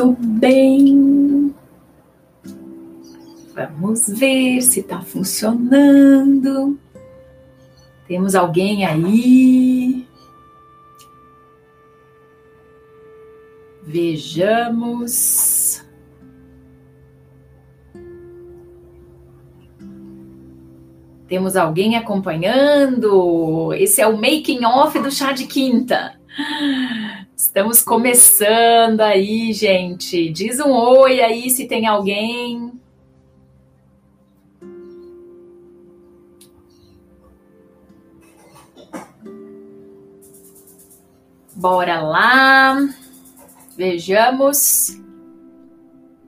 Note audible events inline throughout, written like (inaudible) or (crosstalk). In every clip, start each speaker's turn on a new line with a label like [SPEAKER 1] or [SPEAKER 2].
[SPEAKER 1] Muito bem. Vamos ver se está funcionando. Temos alguém aí? Vejamos. Temos alguém acompanhando? Esse é o making off do chá de quinta. Estamos começando aí, gente. Diz um oi aí se tem alguém. Bora lá. Vejamos.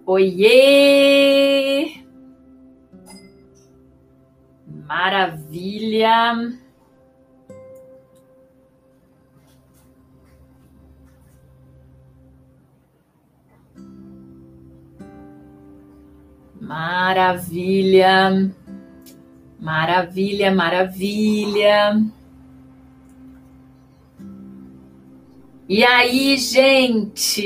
[SPEAKER 1] Oiê! Maravilha! Maravilha! Maravilha, maravilha! E aí, gente?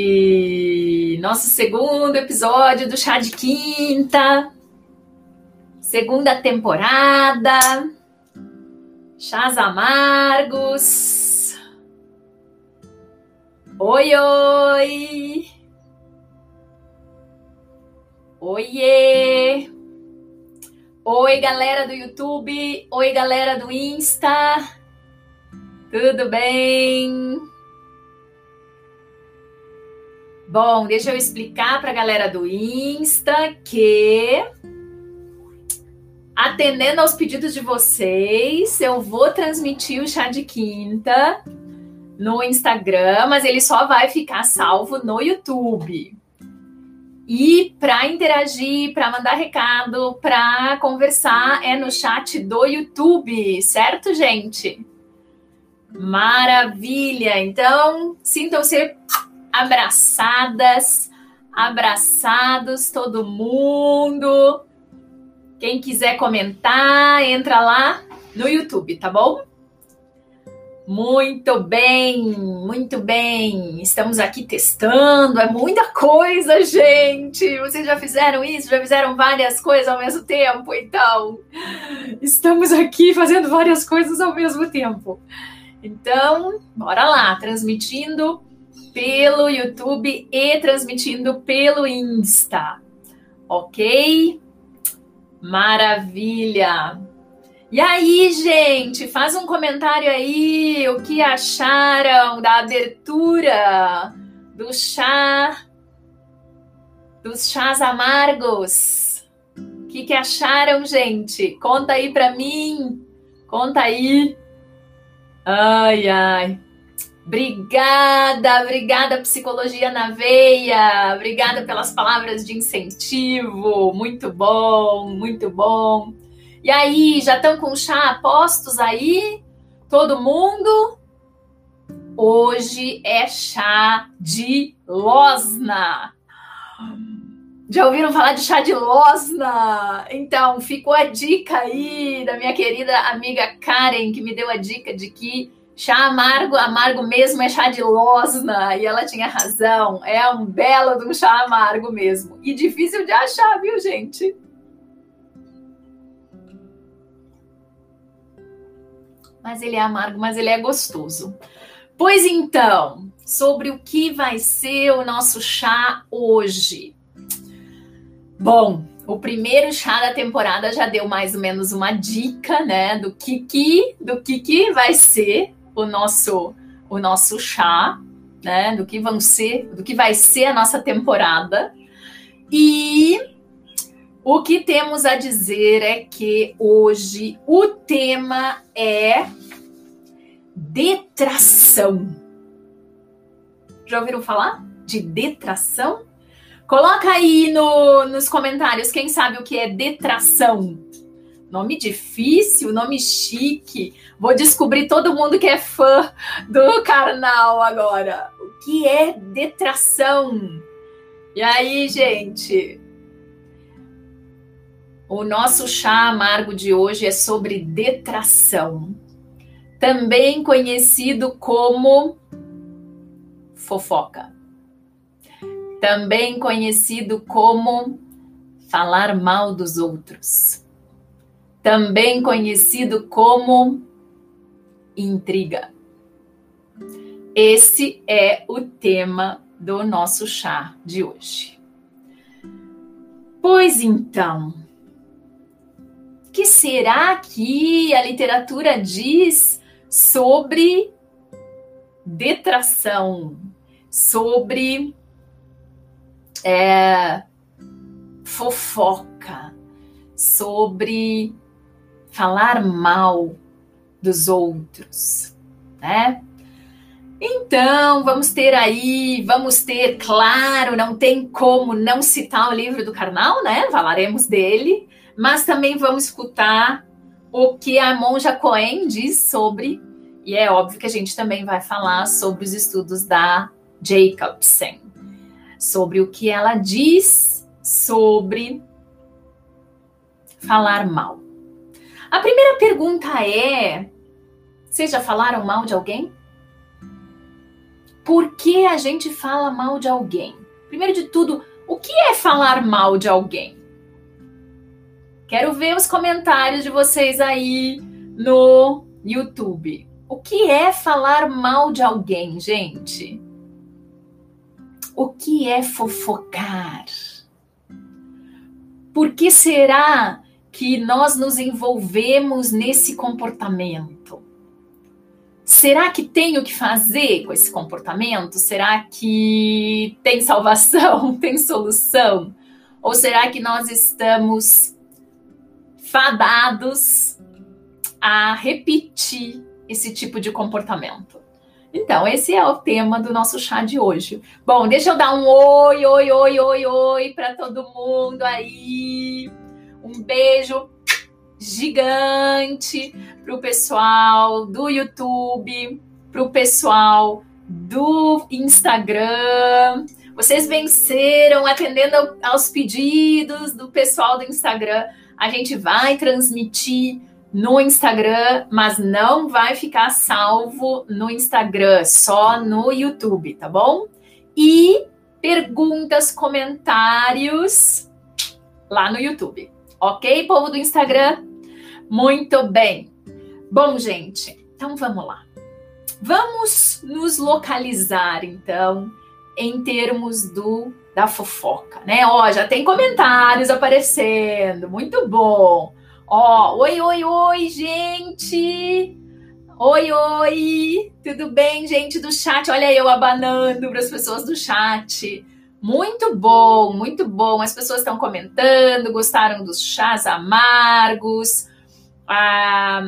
[SPEAKER 1] Nosso segundo episódio do Chá de Quinta segunda temporada, chás amargos. Oi, oi! Oiê! Oi, galera do YouTube! Oi, galera do Insta! Tudo bem? Bom, deixa eu explicar para a galera do Insta que atendendo aos pedidos de vocês, eu vou transmitir o chá de quinta no Instagram, mas ele só vai ficar salvo no YouTube. E para interagir, para mandar recado, para conversar é no chat do YouTube, certo, gente? Maravilha! Então, sintam-se abraçadas, abraçados todo mundo. Quem quiser comentar, entra lá no YouTube, tá bom? Muito bem, muito bem. Estamos aqui testando, é muita coisa, gente. Vocês já fizeram isso? Já fizeram várias coisas ao mesmo tempo? Então, estamos aqui fazendo várias coisas ao mesmo tempo. Então, bora lá, transmitindo pelo YouTube e transmitindo pelo Insta. Ok? Maravilha! E aí, gente, faz um comentário aí, o que acharam da abertura do chá, dos chás amargos? O que, que acharam, gente? Conta aí pra mim, conta aí. Ai, ai. Obrigada, obrigada Psicologia na Veia, obrigada pelas palavras de incentivo, muito bom, muito bom. E aí, já estão com chá postos aí? Todo mundo? Hoje é chá de losna. Já ouviram falar de chá de losna? Então, ficou a dica aí da minha querida amiga Karen, que me deu a dica de que Chá amargo, amargo mesmo é chá de losna, e ela tinha razão, é um belo de um chá amargo mesmo. E difícil de achar, viu, gente? Mas ele é amargo, mas ele é gostoso. Pois então, sobre o que vai ser o nosso chá hoje. Bom, o primeiro chá da temporada já deu mais ou menos uma dica, né, do que que, do que que vai ser o nosso o nosso chá, né, do que vão ser, do que vai ser a nossa temporada. E o que temos a dizer é que hoje o tema é detração. Já ouviram falar de detração? Coloca aí no, nos comentários quem sabe o que é detração. Nome difícil, nome chique. Vou descobrir todo mundo que é fã do carnal agora. O que é detração? E aí, gente? O nosso chá amargo de hoje é sobre detração, também conhecido como fofoca. também conhecido como falar mal dos outros, também conhecido como intriga. Esse é o tema do nosso chá de hoje. Pois então, que será que a literatura diz sobre detração, sobre é, fofoca, sobre falar mal dos outros, né? Então, vamos ter aí, vamos ter, claro, não tem como não citar o livro do Karnal, né? Falaremos dele, mas também vamos escutar o que a monja Cohen diz sobre, e é óbvio que a gente também vai falar sobre os estudos da Jacobsen, sobre o que ela diz sobre falar mal. A primeira pergunta é: vocês já falaram mal de alguém? Por que a gente fala mal de alguém? Primeiro de tudo, o que é falar mal de alguém? Quero ver os comentários de vocês aí no YouTube. O que é falar mal de alguém, gente? O que é fofocar? Por que será que nós nos envolvemos nesse comportamento? Será que tem o que fazer com esse comportamento? Será que tem salvação, (laughs) tem solução? Ou será que nós estamos fadados a repetir esse tipo de comportamento? Então, esse é o tema do nosso chá de hoje. Bom, deixa eu dar um oi, oi, oi, oi, oi para todo mundo aí. Um beijo gigante para o pessoal do YouTube, para o pessoal do Instagram. Vocês venceram atendendo aos pedidos do pessoal do Instagram. A gente vai transmitir no Instagram, mas não vai ficar salvo no Instagram, só no YouTube, tá bom? E perguntas, comentários lá no YouTube. Ok, povo do Instagram? Muito bem. Bom, gente, então vamos lá. Vamos nos localizar, então, em termos do da fofoca, né? Ó, já tem comentários aparecendo. Muito bom. Ó, oi, oi, oi, gente. Oi, oi. Tudo bem, gente do chat? Olha eu abanando para as pessoas do chat. Muito bom, muito bom. As pessoas estão comentando, gostaram dos chás amargos. A,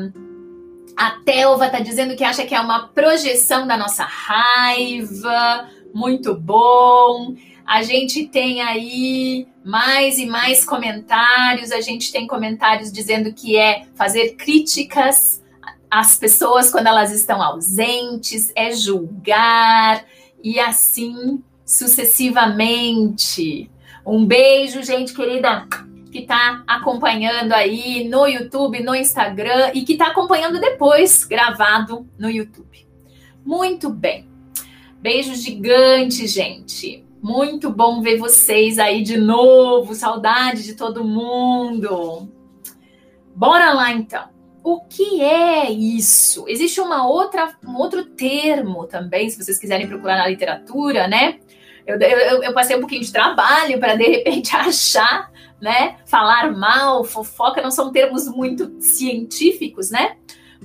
[SPEAKER 1] a Telva está dizendo que acha que é uma projeção da nossa raiva. Muito bom. A gente tem aí mais e mais comentários. A gente tem comentários dizendo que é fazer críticas às pessoas quando elas estão ausentes, é julgar e assim sucessivamente. Um beijo, gente querida, que está acompanhando aí no YouTube, no Instagram e que está acompanhando depois, gravado no YouTube. Muito bem. Beijo gigante, gente. Muito bom ver vocês aí de novo. Saudade de todo mundo. Bora lá então. O que é isso? Existe uma outra, um outro termo também, se vocês quiserem procurar na literatura, né? Eu, eu, eu passei um pouquinho de trabalho para de repente (laughs) achar, né? Falar mal, fofoca não são termos muito científicos, né?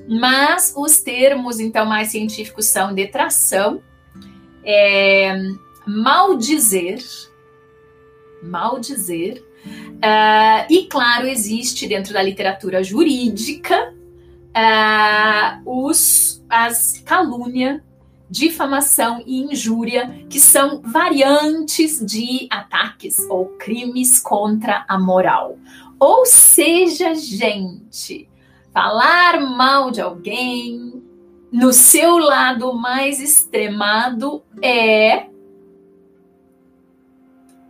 [SPEAKER 1] Mas os termos, então, mais científicos são detração, é, maldizer, maldizer, uh, e claro, existe dentro da literatura jurídica uh, os, as calúnia difamação e injúria, que são variantes de ataques ou crimes contra a moral. Ou seja, gente, falar mal de alguém no seu lado mais extremado é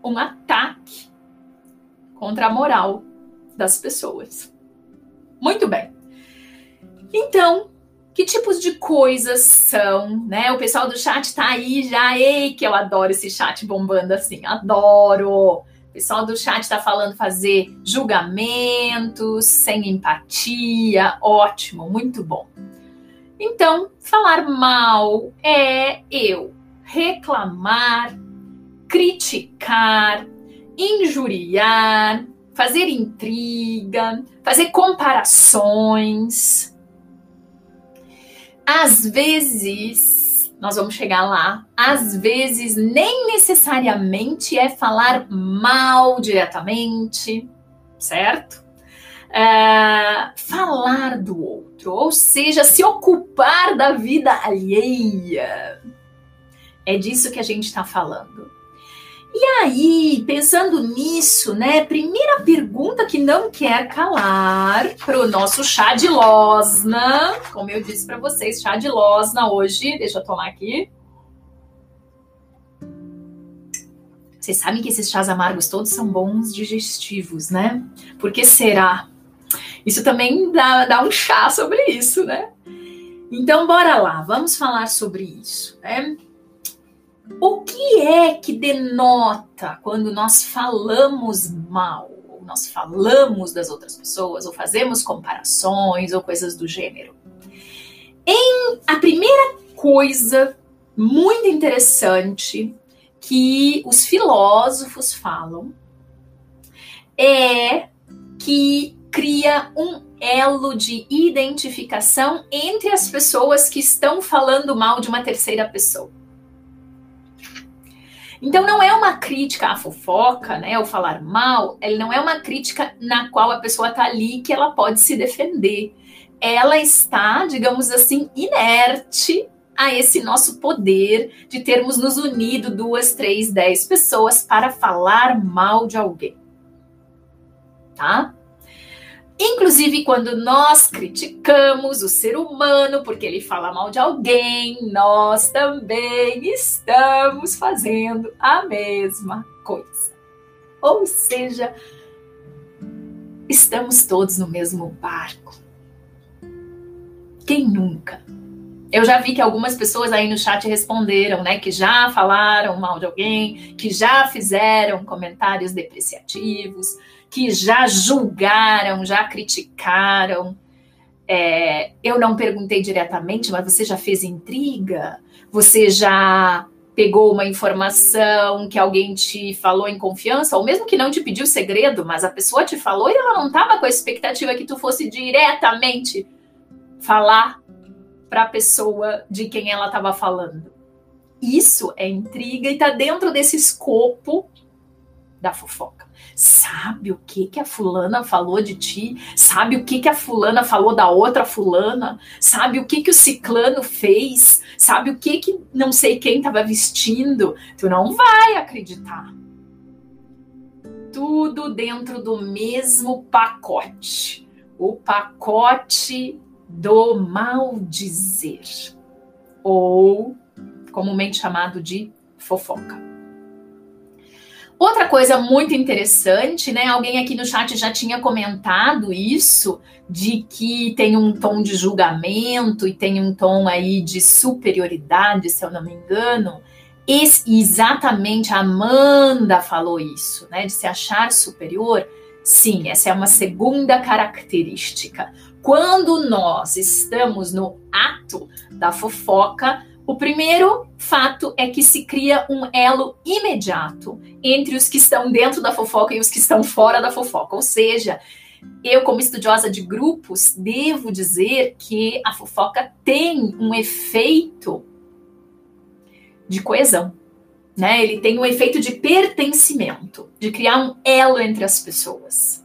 [SPEAKER 1] um ataque contra a moral das pessoas. Muito bem. Então, Que tipos de coisas são, né? O pessoal do chat tá aí já, ei, que eu adoro esse chat bombando assim, adoro. O pessoal do chat tá falando fazer julgamentos, sem empatia, ótimo, muito bom. Então, falar mal é eu reclamar, criticar, injuriar, fazer intriga, fazer comparações. Às vezes, nós vamos chegar lá, às vezes nem necessariamente é falar mal diretamente, certo? É, falar do outro, ou seja, se ocupar da vida alheia. É disso que a gente está falando. E aí, pensando nisso, né? Primeira pergunta que não quer calar para o nosso chá de losna. Como eu disse para vocês, chá de losna hoje. Deixa eu tomar aqui. Vocês sabem que esses chás amargos todos são bons digestivos, né? Por que será? Isso também dá, dá um chá sobre isso, né? Então, bora lá, vamos falar sobre isso, né? O que é que denota quando nós falamos mal, ou nós falamos das outras pessoas, ou fazemos comparações ou coisas do gênero? Em a primeira coisa muito interessante que os filósofos falam é que cria um elo de identificação entre as pessoas que estão falando mal de uma terceira pessoa. Então não é uma crítica à fofoca, né, ou falar mal, ele não é uma crítica na qual a pessoa está ali que ela pode se defender. Ela está, digamos assim, inerte a esse nosso poder de termos nos unido duas, três, dez pessoas para falar mal de alguém. Tá? Inclusive, quando nós criticamos o ser humano porque ele fala mal de alguém, nós também estamos fazendo a mesma coisa. Ou seja, estamos todos no mesmo barco. Quem nunca? Eu já vi que algumas pessoas aí no chat responderam, né, que já falaram mal de alguém, que já fizeram comentários depreciativos, que já julgaram, já criticaram. É, eu não perguntei diretamente, mas você já fez intriga? Você já pegou uma informação que alguém te falou em confiança, ou mesmo que não te pediu segredo, mas a pessoa te falou e ela não estava com a expectativa que tu fosse diretamente falar para a pessoa de quem ela estava falando. Isso é intriga e está dentro desse escopo da fofoca sabe o que que a fulana falou de ti, sabe o que que a fulana falou da outra fulana, sabe o que que o ciclano fez, sabe o que que não sei quem estava vestindo, tu não vai acreditar. Tudo dentro do mesmo pacote. O pacote do maldizer, ou comumente chamado de fofoca. Outra coisa muito interessante, né? Alguém aqui no chat já tinha comentado isso, de que tem um tom de julgamento e tem um tom aí de superioridade, se eu não me engano. Esse, exatamente a Amanda falou isso, né? De se achar superior. Sim, essa é uma segunda característica. Quando nós estamos no ato da fofoca, o primeiro fato é que se cria um elo imediato entre os que estão dentro da fofoca e os que estão fora da fofoca. Ou seja, eu, como estudiosa de grupos, devo dizer que a fofoca tem um efeito de coesão. Né? Ele tem um efeito de pertencimento, de criar um elo entre as pessoas.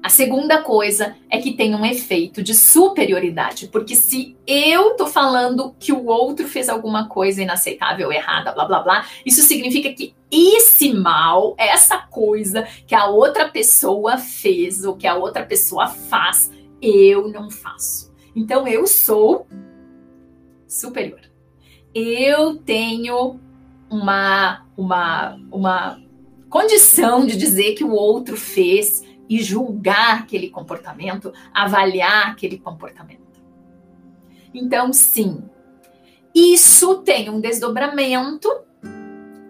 [SPEAKER 1] A segunda coisa é que tem um efeito de superioridade, porque se eu tô falando que o outro fez alguma coisa inaceitável, errada, blá blá blá, isso significa que esse mal, essa coisa que a outra pessoa fez ou que a outra pessoa faz, eu não faço. Então eu sou superior. Eu tenho uma uma uma condição de dizer que o outro fez e julgar aquele comportamento, avaliar aquele comportamento. Então, sim, isso tem um desdobramento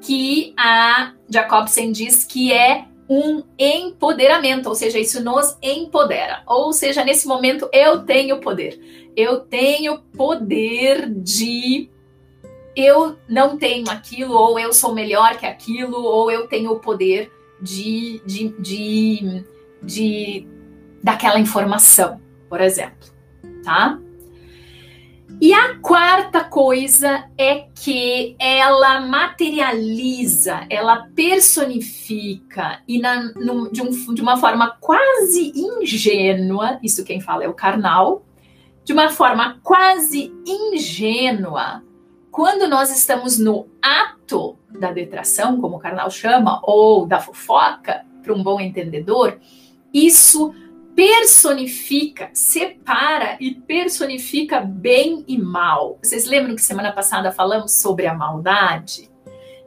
[SPEAKER 1] que a Jacobsen diz que é um empoderamento, ou seja, isso nos empodera. Ou seja, nesse momento eu tenho poder. Eu tenho poder de eu não tenho aquilo, ou eu sou melhor que aquilo, ou eu tenho o poder de, de, de, de daquela informação, por exemplo, tá? E a quarta coisa é que ela materializa, ela personifica e na, de, um, de, uma forma quase ingênua, isso quem fala é o carnal, de uma forma quase ingênua, quando nós estamos no ato da detração, como o carnal chama, ou da fofoca, para um bom entendedor, isso personifica, separa e personifica bem e mal. Vocês lembram que semana passada falamos sobre a maldade?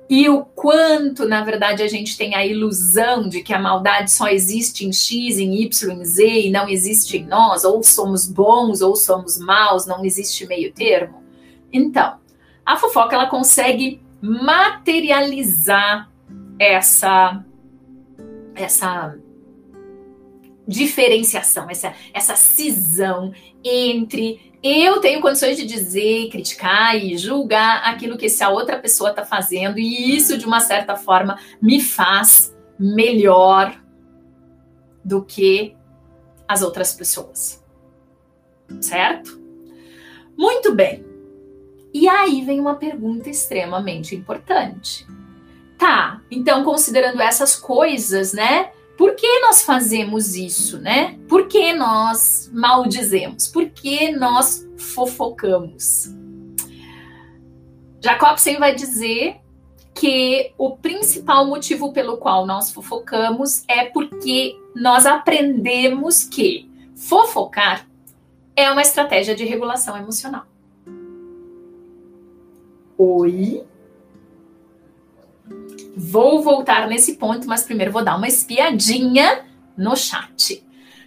[SPEAKER 1] E o quanto, na verdade, a gente tem a ilusão de que a maldade só existe em X, em Y, em Z e não existe em nós, ou somos bons ou somos maus, não existe meio termo. Então, a fofoca ela consegue materializar essa essa diferenciação, essa, essa cisão entre eu tenho condições de dizer, criticar e julgar aquilo que essa outra pessoa está fazendo, e isso, de uma certa forma, me faz melhor do que as outras pessoas. Certo? Muito bem. E aí vem uma pergunta extremamente importante. Tá, então considerando essas coisas, né? Por que nós fazemos isso, né? Por que nós maldizemos? Por que nós fofocamos? Jacobsen vai dizer que o principal motivo pelo qual nós fofocamos é porque nós aprendemos que fofocar é uma estratégia de regulação emocional. Oi? Vou voltar nesse ponto, mas primeiro vou dar uma espiadinha no chat.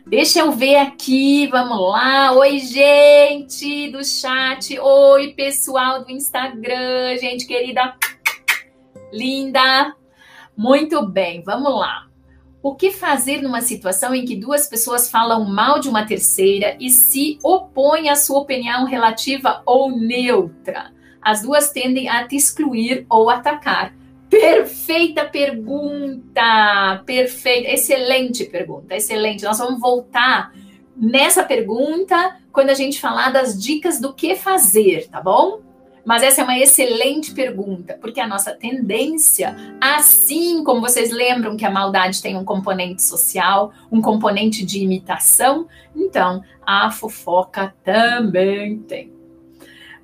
[SPEAKER 1] Deixa eu ver aqui, vamos lá. Oi, gente do chat. Oi, pessoal do Instagram, gente querida, linda. Muito bem, vamos lá. O que fazer numa situação em que duas pessoas falam mal de uma terceira e se opõem à sua opinião relativa ou neutra? As duas tendem a te excluir ou atacar. Perfeita pergunta, perfeita, excelente pergunta, excelente. Nós vamos voltar nessa pergunta quando a gente falar das dicas do que fazer, tá bom? Mas essa é uma excelente pergunta, porque a nossa tendência, assim como vocês lembram que a maldade tem um componente social, um componente de imitação, então a fofoca também tem.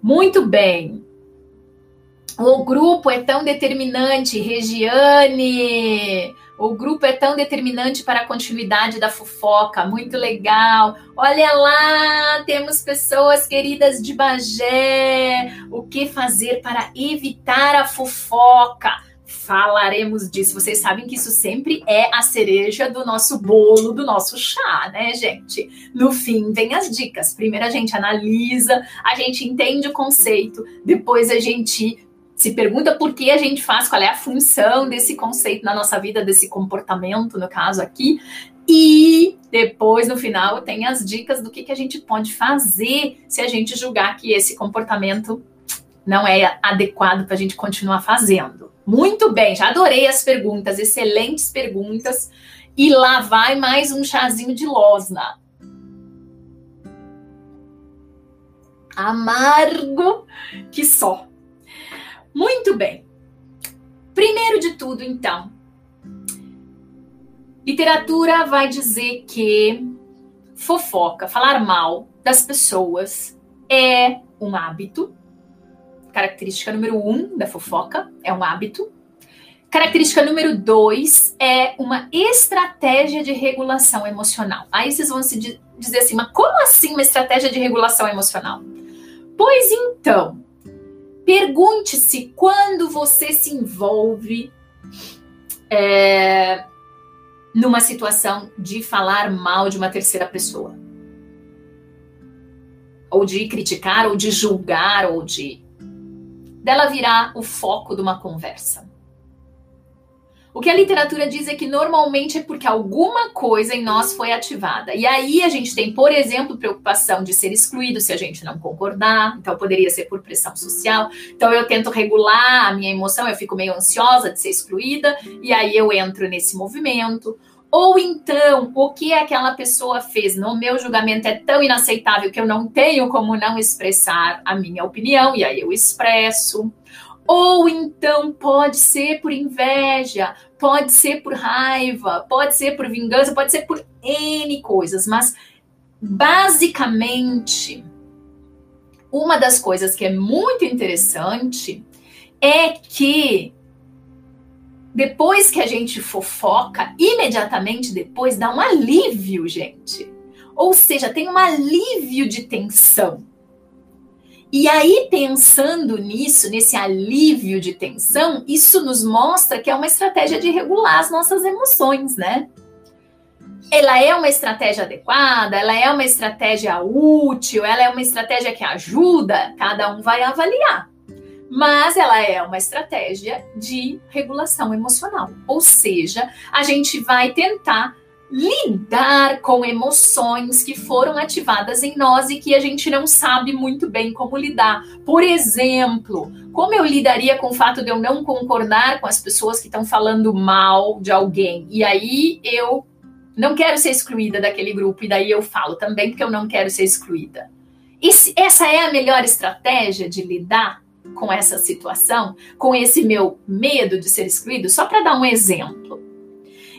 [SPEAKER 1] Muito bem. O grupo é tão determinante, Regiane. O grupo é tão determinante para a continuidade da fofoca. Muito legal. Olha lá, temos pessoas queridas de Bagé. O que fazer para evitar a fofoca? Falaremos disso. Vocês sabem que isso sempre é a cereja do nosso bolo, do nosso chá, né, gente? No fim, vem as dicas. Primeiro a gente analisa, a gente entende o conceito, depois a gente se pergunta por que a gente faz, qual é a função desse conceito na nossa vida, desse comportamento, no caso aqui. E depois, no final, tem as dicas do que, que a gente pode fazer se a gente julgar que esse comportamento não é adequado para a gente continuar fazendo. Muito bem, já adorei as perguntas, excelentes perguntas. E lá vai mais um chazinho de losna. Amargo que só. Muito bem. Primeiro de tudo, então, literatura vai dizer que fofoca, falar mal das pessoas é um hábito. Característica número um da fofoca é um hábito. Característica número dois é uma estratégia de regulação emocional. Aí vocês vão se dizer assim, mas como assim uma estratégia de regulação emocional? Pois então, Pergunte-se quando você se envolve é, numa situação de falar mal de uma terceira pessoa. ou de criticar, ou de julgar, ou de dela virar o foco de uma conversa. O que a literatura diz é que normalmente é porque alguma coisa em nós foi ativada. E aí a gente tem, por exemplo, preocupação de ser excluído se a gente não concordar. Então poderia ser por pressão social. Então eu tento regular a minha emoção, eu fico meio ansiosa de ser excluída e aí eu entro nesse movimento. Ou então, o que aquela pessoa fez no meu julgamento é tão inaceitável que eu não tenho como não expressar a minha opinião, e aí eu expresso. Ou então pode ser por inveja, pode ser por raiva, pode ser por vingança, pode ser por N coisas, mas basicamente, uma das coisas que é muito interessante é que depois que a gente fofoca, imediatamente depois dá um alívio, gente. Ou seja, tem um alívio de tensão. E aí, pensando nisso, nesse alívio de tensão, isso nos mostra que é uma estratégia de regular as nossas emoções, né? Ela é uma estratégia adequada, ela é uma estratégia útil, ela é uma estratégia que ajuda, cada um vai avaliar mas ela é uma estratégia de regulação emocional. Ou seja, a gente vai tentar lidar com emoções que foram ativadas em nós e que a gente não sabe muito bem como lidar. Por exemplo, como eu lidaria com o fato de eu não concordar com as pessoas que estão falando mal de alguém e aí eu não quero ser excluída daquele grupo e daí eu falo também porque eu não quero ser excluída. Esse, essa é a melhor estratégia de lidar com essa situação, com esse meu medo de ser excluído, só para dar um exemplo.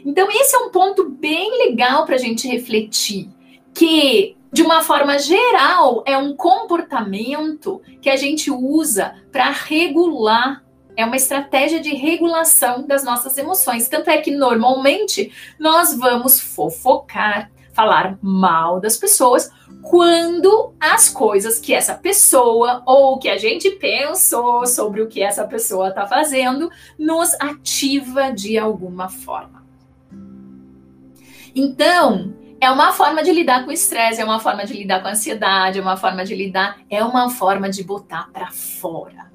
[SPEAKER 1] Então, esse é um ponto bem legal para a gente refletir, que de uma forma geral é um comportamento que a gente usa para regular é uma estratégia de regulação das nossas emoções. Tanto é que normalmente nós vamos fofocar, falar mal das pessoas quando as coisas que essa pessoa ou que a gente pensou sobre o que essa pessoa está fazendo nos ativa de alguma forma. Então, é uma forma de lidar com o estresse, é uma forma de lidar com a ansiedade, é uma forma de lidar, é uma forma de botar para fora.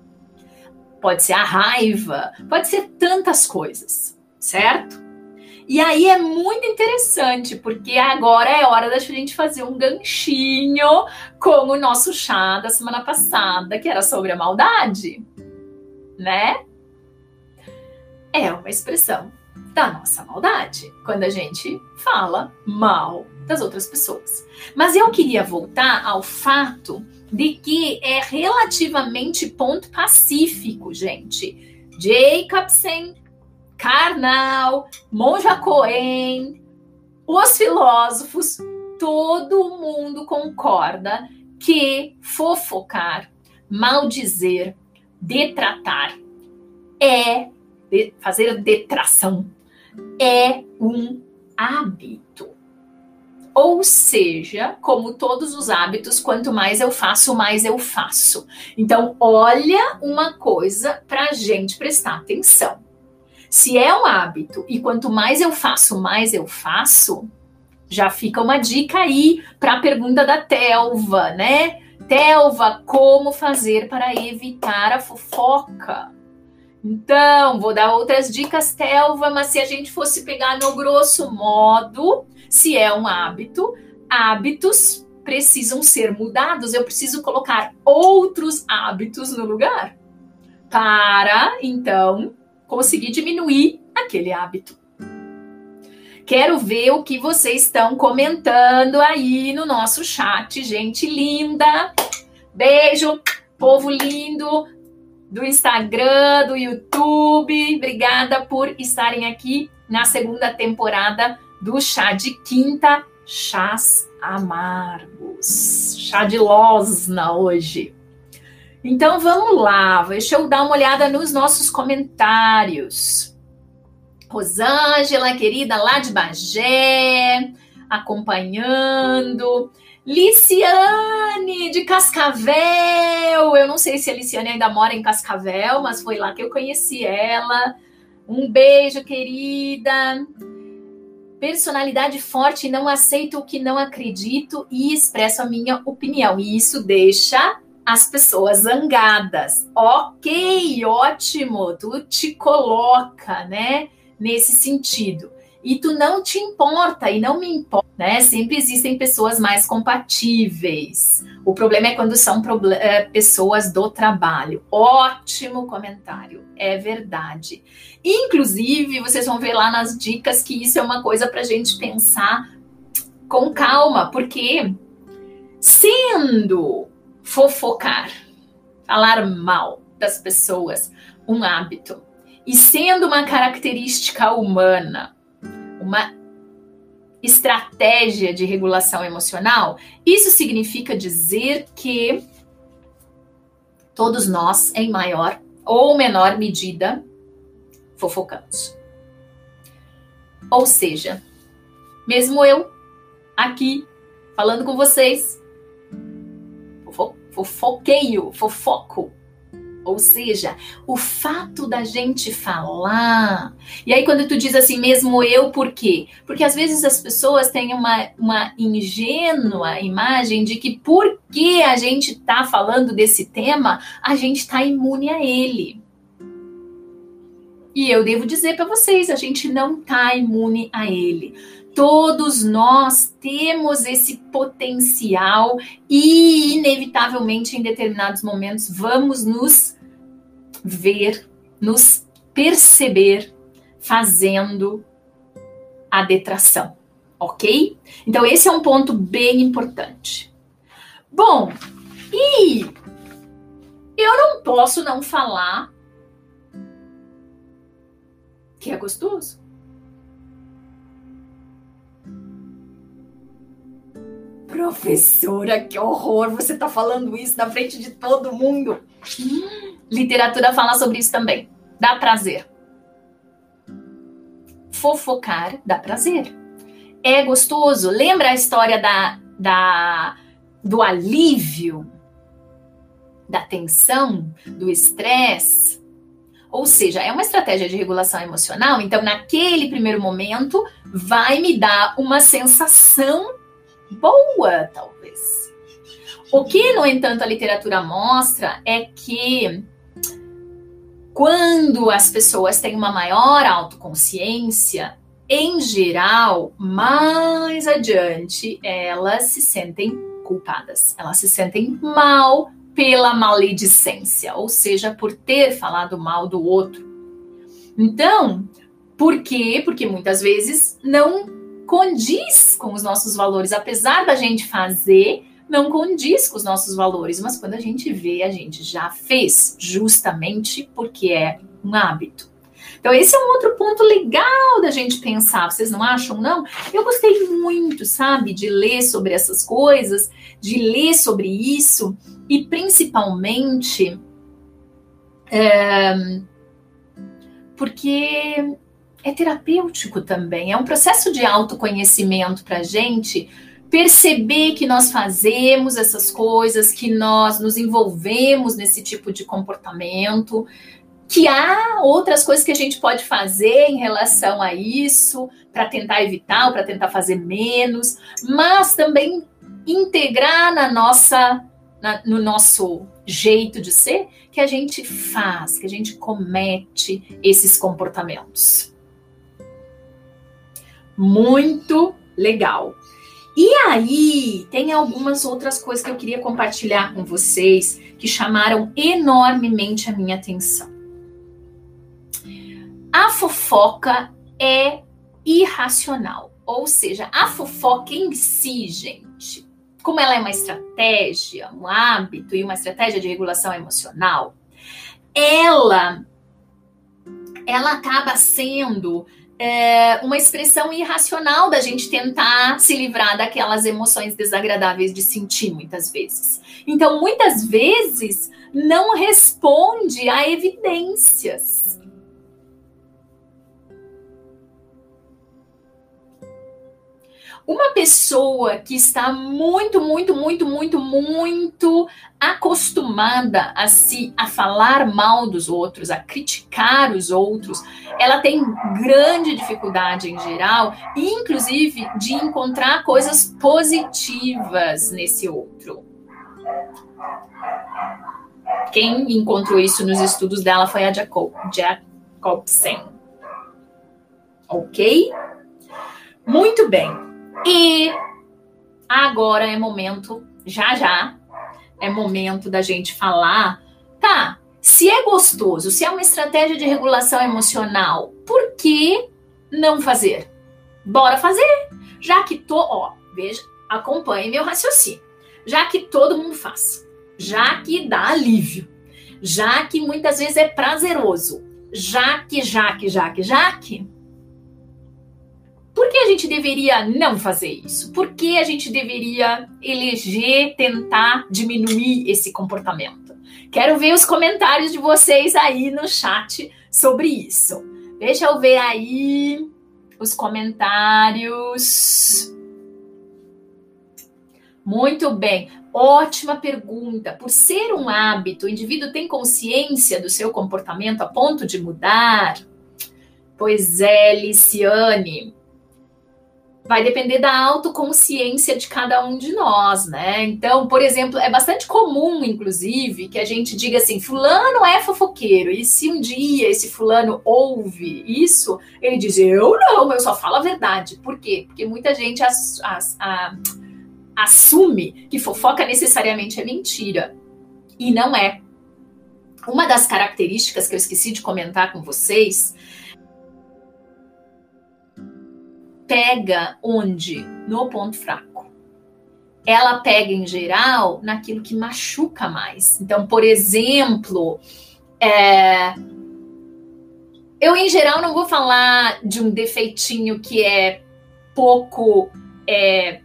[SPEAKER 1] Pode ser a raiva, pode ser tantas coisas, certo? E aí é muito interessante, porque agora é hora da gente fazer um ganchinho com o nosso chá da semana passada, que era sobre a maldade, né? É uma expressão da nossa maldade, quando a gente fala mal das outras pessoas. Mas eu queria voltar ao fato de que é relativamente ponto pacífico, gente. Jacobsen Karnal, Monja Cohen, os filósofos, todo mundo concorda que fofocar, maldizer, detratar é fazer detração é um hábito. Ou seja, como todos os hábitos, quanto mais eu faço, mais eu faço. Então, olha uma coisa para a gente prestar atenção. Se é um hábito e quanto mais eu faço, mais eu faço, já fica uma dica aí para a pergunta da Telva, né? Telva, como fazer para evitar a fofoca? Então, vou dar outras dicas, Telva, mas se a gente fosse pegar no grosso modo, se é um hábito, hábitos precisam ser mudados. Eu preciso colocar outros hábitos no lugar para, então, conseguir diminuir aquele hábito. Quero ver o que vocês estão comentando aí no nosso chat, gente linda. Beijo, povo lindo do Instagram, do YouTube. Obrigada por estarem aqui na segunda temporada do Chá de Quinta, Chás Amargos. Chá de Losna hoje. Então vamos lá, deixa eu dar uma olhada nos nossos comentários. Rosângela, querida, lá de Bagé, acompanhando. Liciane, de Cascavel. Eu não sei se a Liciane ainda mora em Cascavel, mas foi lá que eu conheci ela. Um beijo, querida. personalidade forte, não aceito o que não acredito e expresso a minha opinião. E isso deixa as pessoas zangadas. Ok, ótimo, tu te coloca, né, nesse sentido. E tu não te importa e não me importa, né? Sempre existem pessoas mais compatíveis. O problema é quando são é, pessoas do trabalho. Ótimo comentário, é verdade. Inclusive, vocês vão ver lá nas dicas que isso é uma coisa para a gente pensar com calma, porque sendo fofocar, falar mal das pessoas, um hábito, e sendo uma característica humana, uma estratégia de regulação emocional, isso significa dizer que todos nós, em maior ou menor medida, fofocamos. Ou seja, mesmo eu, aqui, falando com vocês, fofoqueio, fofoco. Ou seja, o fato da gente falar. E aí, quando tu diz assim, mesmo eu, por quê? Porque às vezes as pessoas têm uma, uma ingênua imagem de que porque a gente está falando desse tema, a gente está imune a ele. E eu devo dizer para vocês, a gente não está imune a ele. Todos nós temos esse potencial e, inevitavelmente, em determinados momentos, vamos nos ver, nos perceber fazendo a detração, ok? Então, esse é um ponto bem importante. Bom, e eu não posso não falar que é gostoso. Professora, que horror! Você está falando isso na frente de todo mundo. Hum, literatura fala sobre isso também. Dá prazer. Fofocar dá prazer. É gostoso. Lembra a história da, da do alívio, da tensão, do estresse? Ou seja, é uma estratégia de regulação emocional. Então, naquele primeiro momento, vai me dar uma sensação boa, talvez. O que, no entanto, a literatura mostra é que quando as pessoas têm uma maior autoconsciência, em geral, mais adiante, elas se sentem culpadas, elas se sentem mal pela maledicência, ou seja, por ter falado mal do outro. Então, por quê? Porque muitas vezes não condiz com os nossos valores, apesar da gente fazer, não condiz com os nossos valores, mas quando a gente vê, a gente já fez, justamente porque é um hábito. Então, esse é um outro ponto legal da gente pensar, vocês não acham, não? Eu gostei muito, sabe, de ler sobre essas coisas, de ler sobre isso, e principalmente é, porque é terapêutico também, é um processo de autoconhecimento para a gente perceber que nós fazemos essas coisas, que nós nos envolvemos nesse tipo de comportamento, que há outras coisas que a gente pode fazer em relação a isso, para tentar evitar, para tentar fazer menos, mas também integrar na nossa, na, no nosso jeito de ser, que a gente faz, que a gente comete esses comportamentos muito legal. E aí, tem algumas outras coisas que eu queria compartilhar com vocês que chamaram enormemente a minha atenção. A fofoca é irracional, ou seja, a fofoca em si, gente, como ela é uma estratégia, um hábito e uma estratégia de regulação emocional, ela ela acaba sendo é, uma expressão irracional da gente tentar se livrar daquelas emoções desagradáveis de sentir muitas vezes. Então, muitas vezes não responde a evidências. Uma pessoa que está muito, muito, muito, muito, muito acostumada a se a falar mal dos outros, a criticar os outros, ela tem grande dificuldade em geral, inclusive de encontrar coisas positivas nesse outro. Quem encontrou isso nos estudos dela foi a Jacob, Jacobsen. Ok? Muito bem. E agora é momento, já já, é momento da gente falar, tá? Se é gostoso, se é uma estratégia de regulação emocional, por que não fazer? Bora fazer. Já que tô, ó, veja, acompanhe meu raciocínio. Já que todo mundo faz, já que dá alívio, já que muitas vezes é prazeroso, já que, já que, já que, já que, por que a gente deveria não fazer isso? Por que a gente deveria eleger, tentar diminuir esse comportamento? Quero ver os comentários de vocês aí no chat sobre isso. Deixa eu ver aí os comentários. Muito bem, ótima pergunta. Por ser um hábito, o indivíduo tem consciência do seu comportamento a ponto de mudar? Pois é, Liciane vai depender da autoconsciência de cada um de nós, né? Então, por exemplo, é bastante comum, inclusive, que a gente diga assim: Fulano é fofoqueiro, e se um dia esse Fulano ouve isso, ele diz: Eu não, eu só falo a verdade. Por quê? Porque muita gente as, as, a, assume que fofoca necessariamente é mentira. E não é. Uma das características que eu esqueci de comentar com vocês pega onde? No ponto fraco. Ela pega em geral naquilo que machuca mais. Então, por exemplo, é... eu em geral não vou falar de um defeitinho que é pouco é,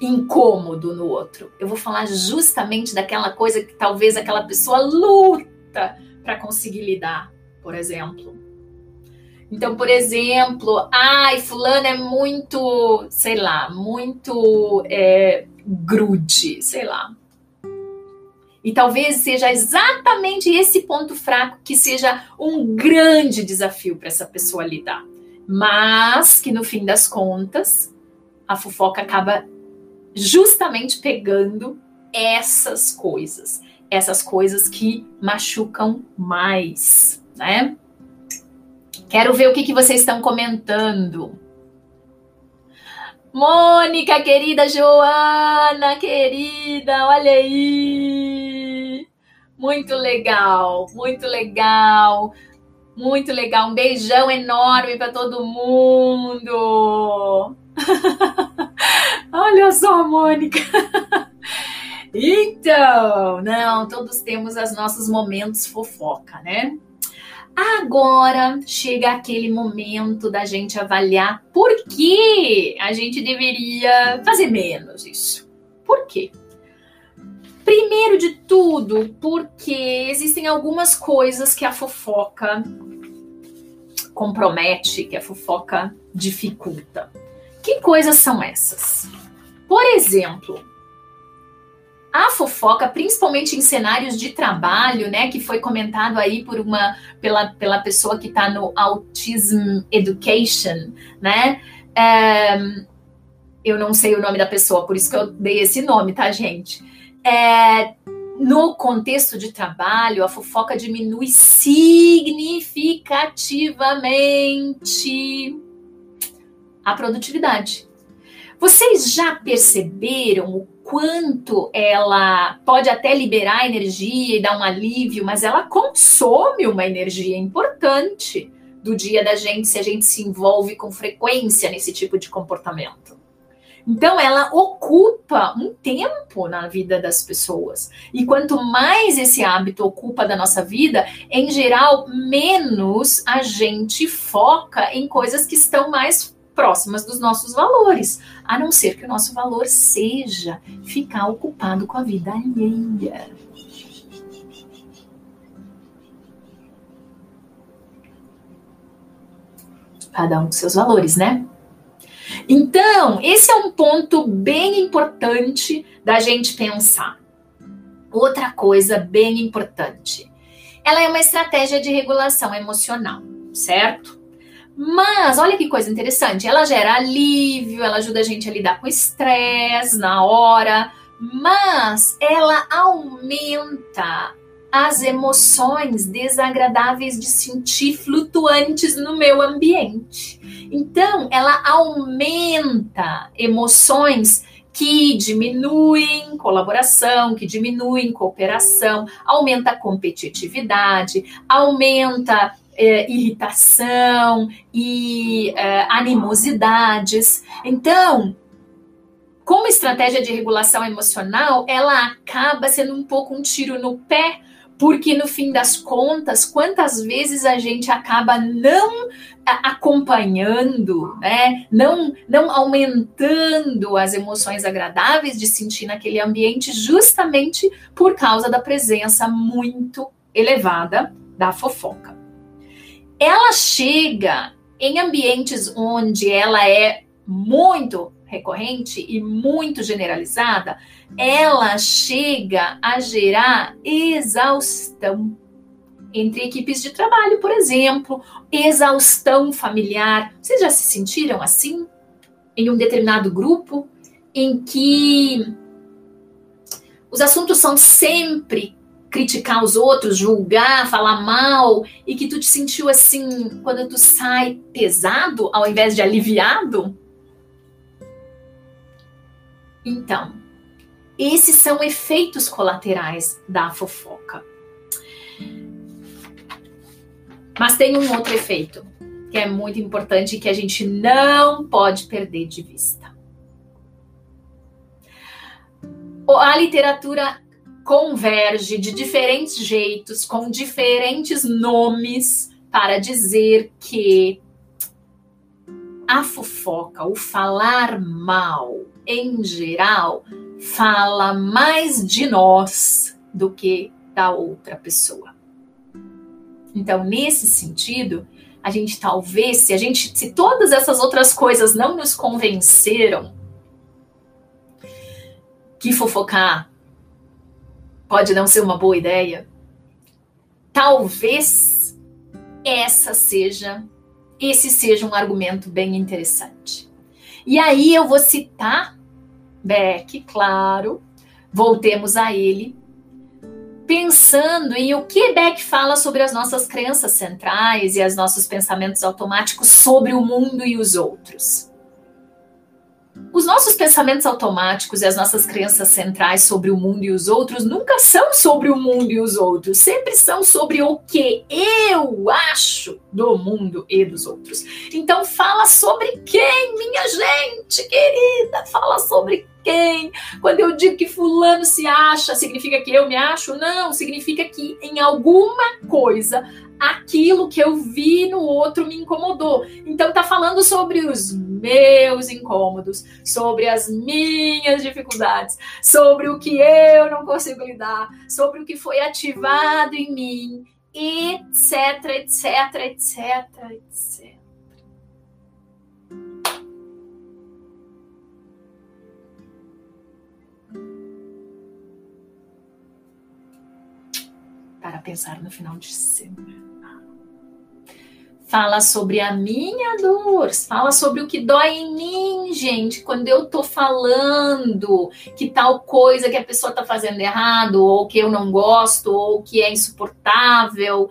[SPEAKER 1] incômodo no outro. Eu vou falar justamente daquela coisa que talvez aquela pessoa luta para conseguir lidar, por exemplo. Então, por exemplo, ai, fulano é muito, sei lá, muito é, grude, sei lá. E talvez seja exatamente esse ponto fraco que seja um grande desafio para essa pessoa lidar. Mas que no fim das contas, a fofoca acaba justamente pegando essas coisas, essas coisas que machucam mais, né? Quero ver o que, que vocês estão comentando. Mônica, querida Joana, querida, olha aí. Muito legal, muito legal. Muito legal. Um beijão enorme para todo mundo. (laughs) olha só, Mônica. então, não, todos temos os nossos momentos fofoca, né? Agora chega aquele momento da gente avaliar por que a gente deveria fazer menos isso. Por quê? Primeiro de tudo, porque existem algumas coisas que a fofoca compromete, que a fofoca dificulta. Que coisas são essas? Por exemplo, a fofoca, principalmente em cenários de trabalho, né, que foi comentado aí por uma pela, pela pessoa que está no Autism Education, né? É, eu não sei o nome da pessoa, por isso que eu dei esse nome, tá, gente? É, no contexto de trabalho, a fofoca diminui significativamente a produtividade. Vocês já perceberam o quanto ela pode até liberar energia e dar um alívio, mas ela consome uma energia importante do dia da gente se a gente se envolve com frequência nesse tipo de comportamento. Então, ela ocupa um tempo na vida das pessoas. E quanto mais esse hábito ocupa da nossa vida, em geral, menos a gente foca em coisas que estão mais próximas dos nossos valores, a não ser que o nosso valor seja ficar ocupado com a vida alheia. Cada um com seus valores, né? Então, esse é um ponto bem importante da gente pensar. Outra coisa bem importante. Ela é uma estratégia de regulação emocional, certo? Mas olha que coisa interessante, ela gera alívio, ela ajuda a gente a lidar com estresse na hora, mas ela aumenta as emoções desagradáveis de sentir flutuantes no meu ambiente. Então, ela aumenta emoções que diminuem colaboração, que diminuem cooperação, aumenta competitividade, aumenta é, irritação e é, animosidades. Então, como estratégia de regulação emocional, ela acaba sendo um pouco um tiro no pé, porque no fim das contas, quantas vezes a gente acaba não acompanhando, né? Não, não aumentando as emoções agradáveis de sentir naquele ambiente, justamente por causa da presença muito elevada da fofoca ela chega em ambientes onde ela é muito recorrente e muito generalizada, ela chega a gerar exaustão entre equipes de trabalho, por exemplo, exaustão familiar. Vocês já se sentiram assim em um determinado grupo em que os assuntos são sempre criticar os outros, julgar, falar mal e que tu te sentiu assim quando tu sai pesado ao invés de aliviado? Então, esses são efeitos colaterais da fofoca. Mas tem um outro efeito que é muito importante e que a gente não pode perder de vista. A literatura converge de diferentes jeitos, com diferentes nomes, para dizer que a fofoca, o falar mal, em geral, fala mais de nós do que da outra pessoa. Então, nesse sentido, a gente talvez, se a gente, se todas essas outras coisas não nos convenceram que fofocar pode não ser uma boa ideia? Talvez essa seja, esse seja um argumento bem interessante. E aí eu vou citar Beck, claro, voltemos a ele, pensando em o que Beck fala sobre as nossas crenças centrais e os nossos pensamentos automáticos sobre o mundo e os outros. Os nossos pensamentos automáticos e as nossas crenças centrais sobre o mundo e os outros nunca são sobre o mundo e os outros, sempre são sobre o que eu acho do mundo e dos outros. Então fala sobre quem, minha gente querida, fala sobre quem. Quando eu digo que fulano se acha, significa que eu me acho? Não, significa que em alguma coisa aquilo que eu vi no outro me incomodou. Então tá falando sobre os meus incômodos, sobre as minhas dificuldades, sobre o que eu não consigo lidar, sobre o que foi ativado em mim, etc, etc, etc, etc. Para pensar no final de semana fala sobre a minha dor, fala sobre o que dói em mim, gente, quando eu tô falando que tal coisa que a pessoa tá fazendo errado, ou que eu não gosto, ou que é insuportável.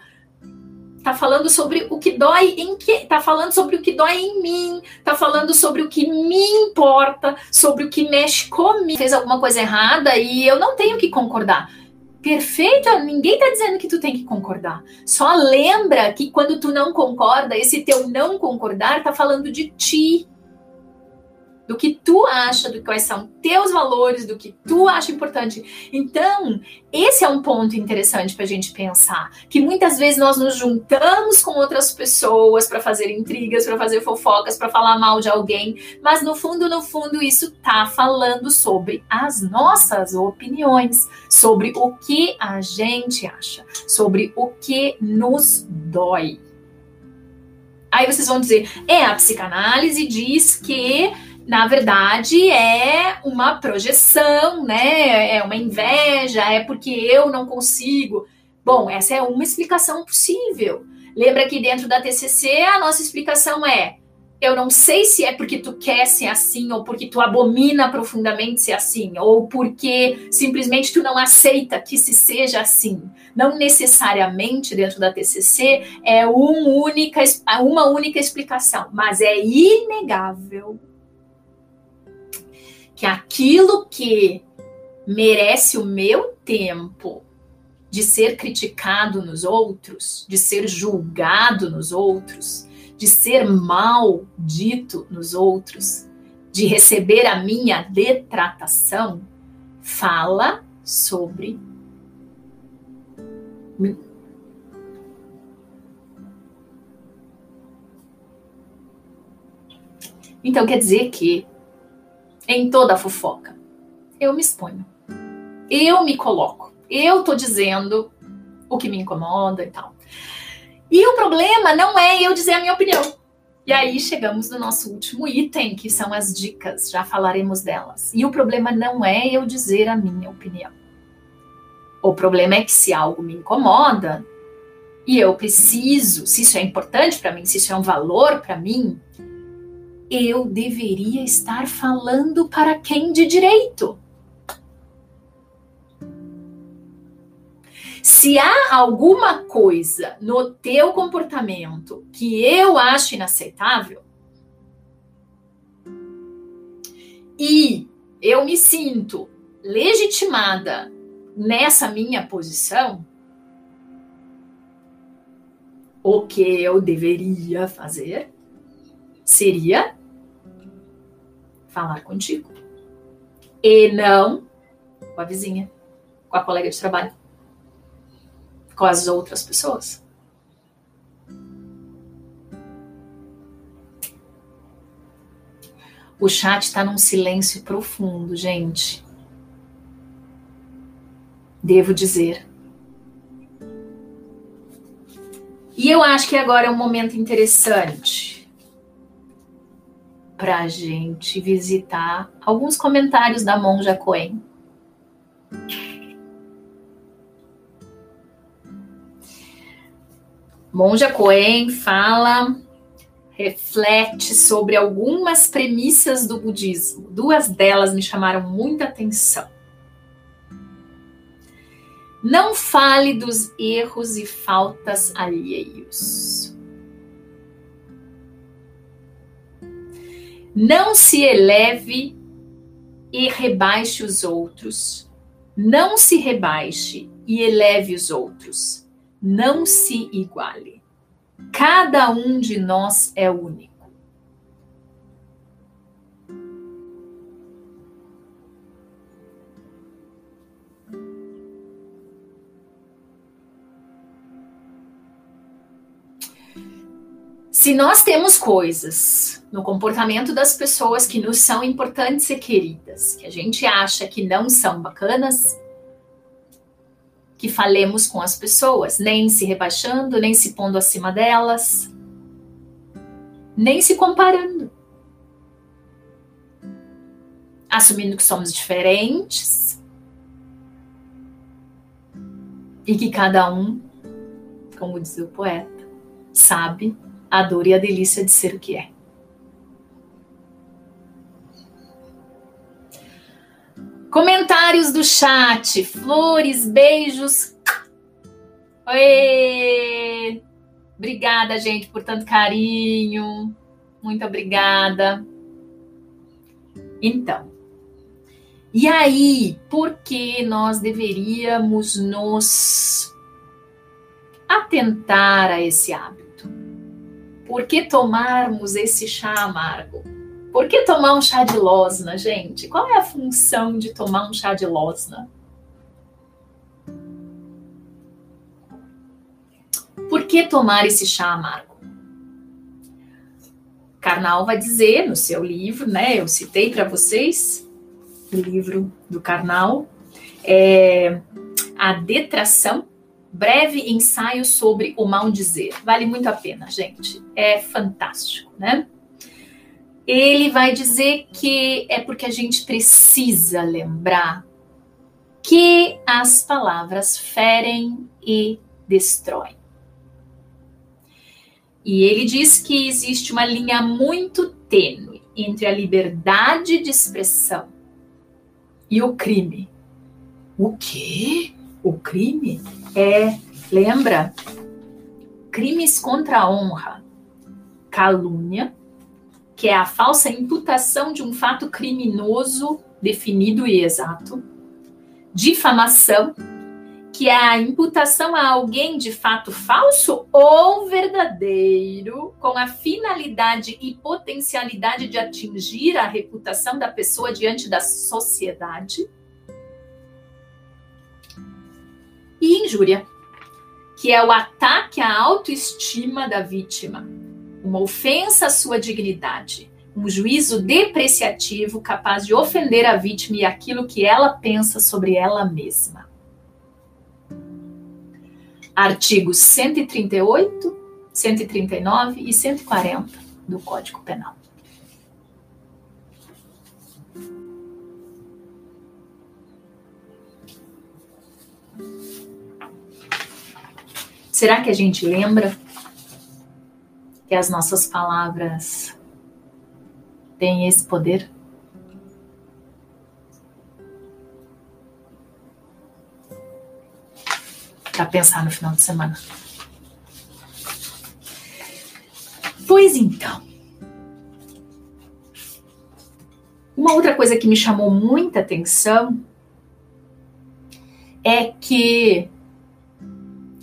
[SPEAKER 1] Tá falando sobre o que dói em que, tá falando sobre o que dói em mim, tá falando sobre o que me importa, sobre o que mexe comigo. Fez alguma coisa errada e eu não tenho que concordar perfeito, ninguém tá dizendo que tu tem que concordar. Só lembra que quando tu não concorda, esse teu não concordar tá falando de ti do que tu acha, do quais são teus valores, do que tu acha importante. Então, esse é um ponto interessante para a gente pensar, que muitas vezes nós nos juntamos com outras pessoas para fazer intrigas, para fazer fofocas, para falar mal de alguém, mas no fundo, no fundo, isso tá falando sobre as nossas opiniões, sobre o que a gente acha, sobre o que nos dói. Aí vocês vão dizer, é, a psicanálise diz que na verdade é uma projeção, né? É uma inveja, é porque eu não consigo. Bom, essa é uma explicação possível. Lembra que dentro da TCC a nossa explicação é: eu não sei se é porque tu quer ser assim, ou porque tu abomina profundamente ser assim, ou porque simplesmente tu não aceita que se seja assim. Não necessariamente dentro da TCC é única, uma única explicação, mas é inegável que aquilo que merece o meu tempo de ser criticado nos outros, de ser julgado nos outros, de ser mal dito nos outros, de receber a minha detratação, fala sobre mim. Então quer dizer que em toda a fofoca eu me exponho. Eu me coloco eu tô dizendo o que me incomoda e tal. E o problema não é eu dizer a minha opinião. E aí chegamos no nosso último item, que são as dicas, já falaremos delas. E o problema não é eu dizer a minha opinião. O problema é que se algo me incomoda e eu preciso, se isso é importante para mim, se isso é um valor para mim, eu deveria estar falando para quem de direito. Se há alguma coisa no teu comportamento que eu acho inaceitável, e eu me sinto legitimada nessa minha posição, o que eu deveria fazer seria falar contigo. E não com a vizinha, com a colega de trabalho com as outras pessoas. O chat está num silêncio profundo, gente. Devo dizer. E eu acho que agora é um momento interessante para a gente visitar alguns comentários da Monja Coen. Monja Coen fala, reflete sobre algumas premissas do budismo. Duas delas me chamaram muita atenção. Não fale dos erros e faltas alheios. Não se eleve e rebaixe os outros. Não se rebaixe e eleve os outros não se iguale. Cada um de nós é único. Se nós temos coisas no comportamento das pessoas que nos são importantes e queridas, que a gente acha que não são bacanas, que falemos com as pessoas, nem se rebaixando, nem se pondo acima delas, nem se comparando. Assumindo que somos diferentes e que cada um, como diz o poeta, sabe a dor e a delícia de ser o que é. Comentários do chat. Flores, beijos. Oi! Obrigada, gente, por tanto carinho. Muito obrigada. Então, e aí, por que nós deveríamos nos atentar a esse hábito? Por que tomarmos esse chá amargo? Por que tomar um chá de losna, gente? Qual é a função de tomar um chá de losna? Por que tomar esse chá amargo? Karnal vai dizer no seu livro, né? Eu citei para vocês o livro do Karnal, é a detração, breve ensaio sobre o mal dizer. Vale muito a pena, gente. É fantástico, né? ele vai dizer que é porque a gente precisa lembrar que as palavras ferem e destroem. E ele diz que existe uma linha muito tênue entre a liberdade de expressão e o crime. O quê? O crime é, lembra? Crimes contra a honra, calúnia, que é a falsa imputação de um fato criminoso definido e exato, difamação, que é a imputação a alguém de fato falso ou verdadeiro, com a finalidade e potencialidade de atingir a reputação da pessoa diante da sociedade. E injúria, que é o ataque à autoestima da vítima, uma ofensa à sua dignidade, um juízo depreciativo capaz de ofender a vítima e aquilo que ela pensa sobre ela mesma. Artigos 138, 139 e 140 do Código Penal. Será que a gente lembra que as nossas palavras têm esse poder? Para pensar no final de semana. Pois então. Uma outra coisa que me chamou muita atenção é que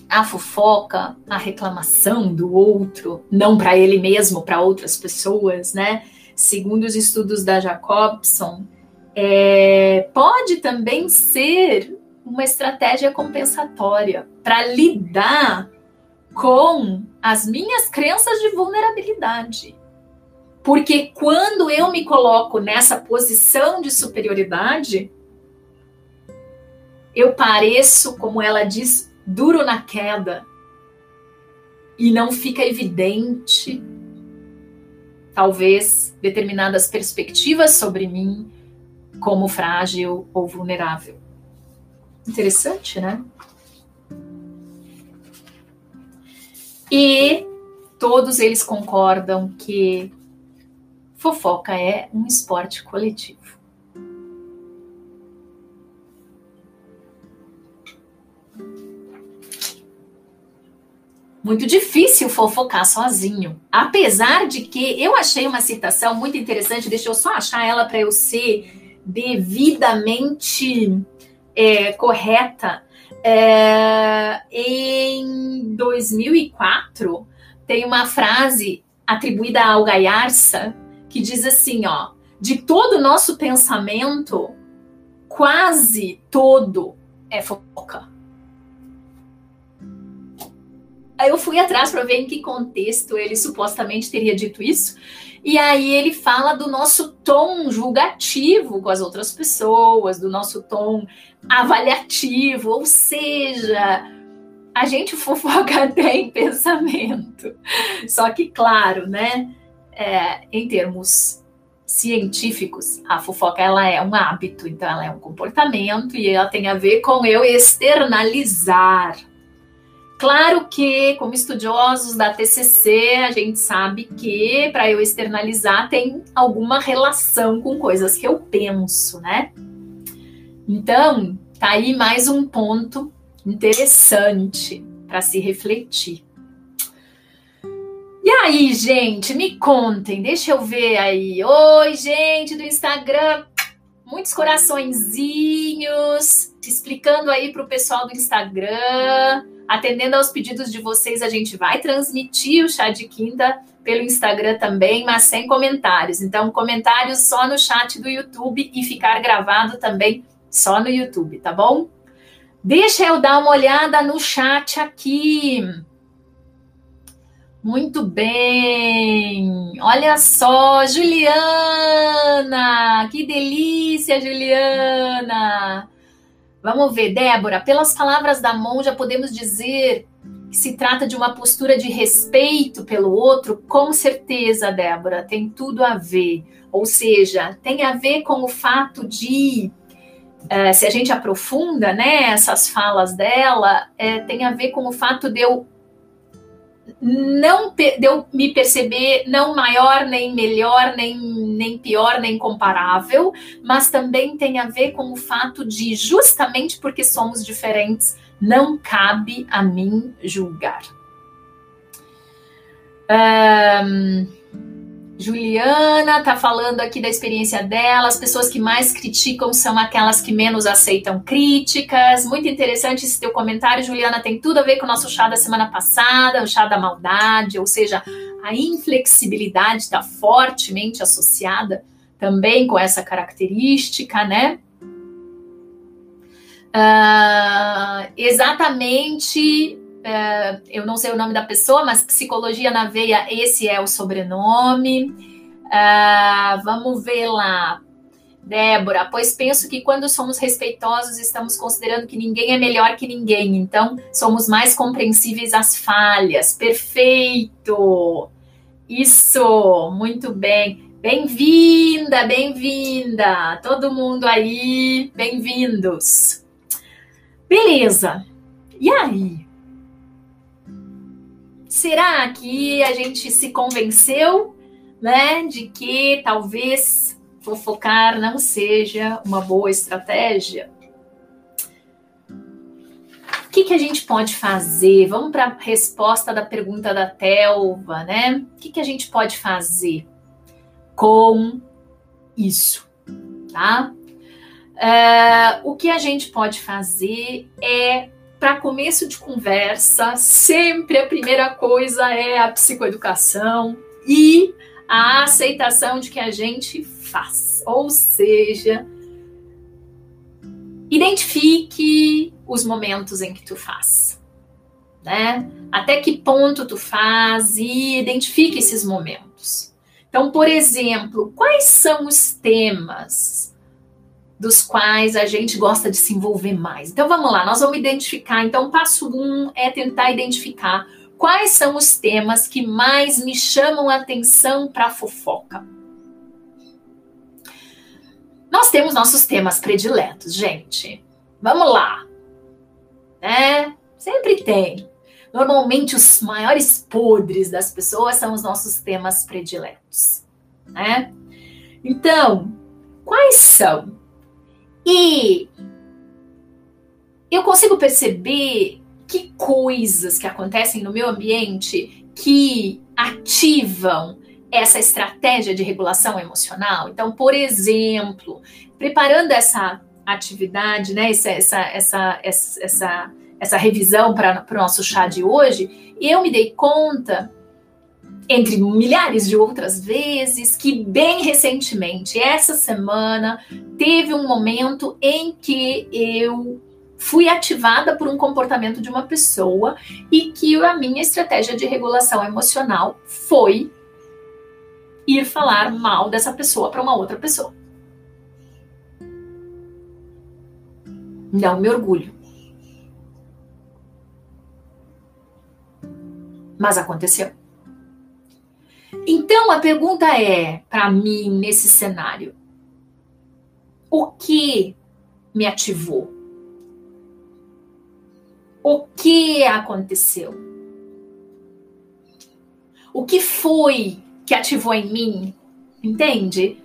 [SPEAKER 1] a fofoca, a reclamação do outro, não para ele mesmo, para outras pessoas, né? Segundo os estudos da Jacobson, é, pode também ser uma estratégia compensatória para lidar com as minhas crenças de vulnerabilidade. Porque quando eu me coloco nessa posição de superioridade, eu pareço, como ela diz, duro na queda e não fica evidente, talvez, determinadas perspectivas sobre mim como frágil ou vulnerável. Interessante, né? E todos eles concordam que fofoca é um esporte coletivo. Muito difícil fofocar sozinho. Apesar de que eu achei uma citação muito interessante, deixa eu só achar ela para eu ser devidamente é, correta. É, em 2004, tem uma frase atribuída ao Gaiarsa que diz assim: ó, de todo o nosso pensamento, quase todo é fofoca. Aí eu fui atrás para ver em que contexto ele supostamente teria dito isso. E aí ele fala do nosso tom julgativo com as outras pessoas, do nosso tom avaliativo, ou seja, a gente (laughs) fofoca até em pensamento. Só que, claro, né, é, em termos científicos, a fofoca ela é um hábito, então ela é um comportamento e ela tem a ver com eu externalizar Claro que, como estudiosos da TCC, a gente sabe que para eu externalizar tem alguma relação com coisas que eu penso, né? Então, tá aí mais um ponto interessante para se refletir. E aí, gente, me contem, deixa eu ver aí. Oi, gente do Instagram, muitos coraçõezinhos, explicando aí para o pessoal do Instagram Atendendo aos pedidos de vocês, a gente vai transmitir o chá de quinta pelo Instagram também, mas sem comentários. Então, comentários só no chat do YouTube e ficar gravado também só no YouTube, tá bom? Deixa eu dar uma olhada no chat aqui. Muito bem. Olha só, Juliana. Que delícia, Juliana. Vamos ver, Débora, pelas palavras da monja, podemos dizer se trata de uma postura de respeito pelo outro, com certeza, Débora, tem tudo a ver. Ou seja, tem a ver com o fato de, uh, se a gente aprofunda né, essas falas dela, é, tem a ver com o fato de eu não de eu me perceber não maior, nem melhor, nem, nem pior, nem comparável, mas também tem a ver com o fato de, justamente porque somos diferentes, não cabe a mim julgar. Um, Juliana está falando aqui da experiência dela. As pessoas que mais criticam são aquelas que menos aceitam críticas. Muito interessante esse teu comentário, Juliana. Tem tudo a ver com o nosso chá da semana passada, o chá da maldade, ou seja, a inflexibilidade está fortemente associada também com essa característica, né? Uh, exatamente é, eu não sei o nome da pessoa, mas Psicologia na Veia, esse é o sobrenome. Uh, vamos ver lá. Débora, pois penso que quando somos respeitosos, estamos considerando que ninguém é melhor que ninguém, então somos mais compreensíveis às falhas. Perfeito! Isso, muito bem. Bem-vinda, bem-vinda! Todo mundo aí, bem-vindos. Beleza. E aí? Será que a gente se convenceu, né, de que talvez fofocar não seja uma boa estratégia? O que, que a gente pode fazer? Vamos para a resposta da pergunta da Telva, né? O que, que a gente pode fazer com isso, tá? Uh, o que a gente pode fazer é para começo de conversa, sempre a primeira coisa é a psicoeducação e a aceitação de que a gente faz. Ou seja, identifique os momentos em que tu faz, né? Até que ponto tu faz e identifique esses momentos. Então, por exemplo, quais são os temas dos quais a gente gosta de se envolver mais. Então vamos lá, nós vamos identificar. Então, passo um é tentar identificar quais são os temas que mais me chamam a atenção para fofoca. Nós temos nossos temas prediletos, gente. Vamos lá. Né? Sempre tem. Normalmente os maiores podres das pessoas são os nossos temas prediletos, né? Então, quais são? E eu consigo perceber que coisas que acontecem no meu ambiente que ativam essa estratégia de regulação emocional. Então, por exemplo, preparando essa atividade, né, essa, essa, essa, essa, essa revisão para o nosso chá de hoje, eu me dei conta entre milhares de outras vezes, que bem recentemente, essa semana, teve um momento em que eu fui ativada por um comportamento de uma pessoa e que a minha estratégia de regulação emocional foi ir falar mal dessa pessoa para uma outra pessoa. Não me orgulho. Mas aconteceu. Então a pergunta é, para mim, nesse cenário: o que me ativou? O que aconteceu? O que foi que ativou em mim? Entende?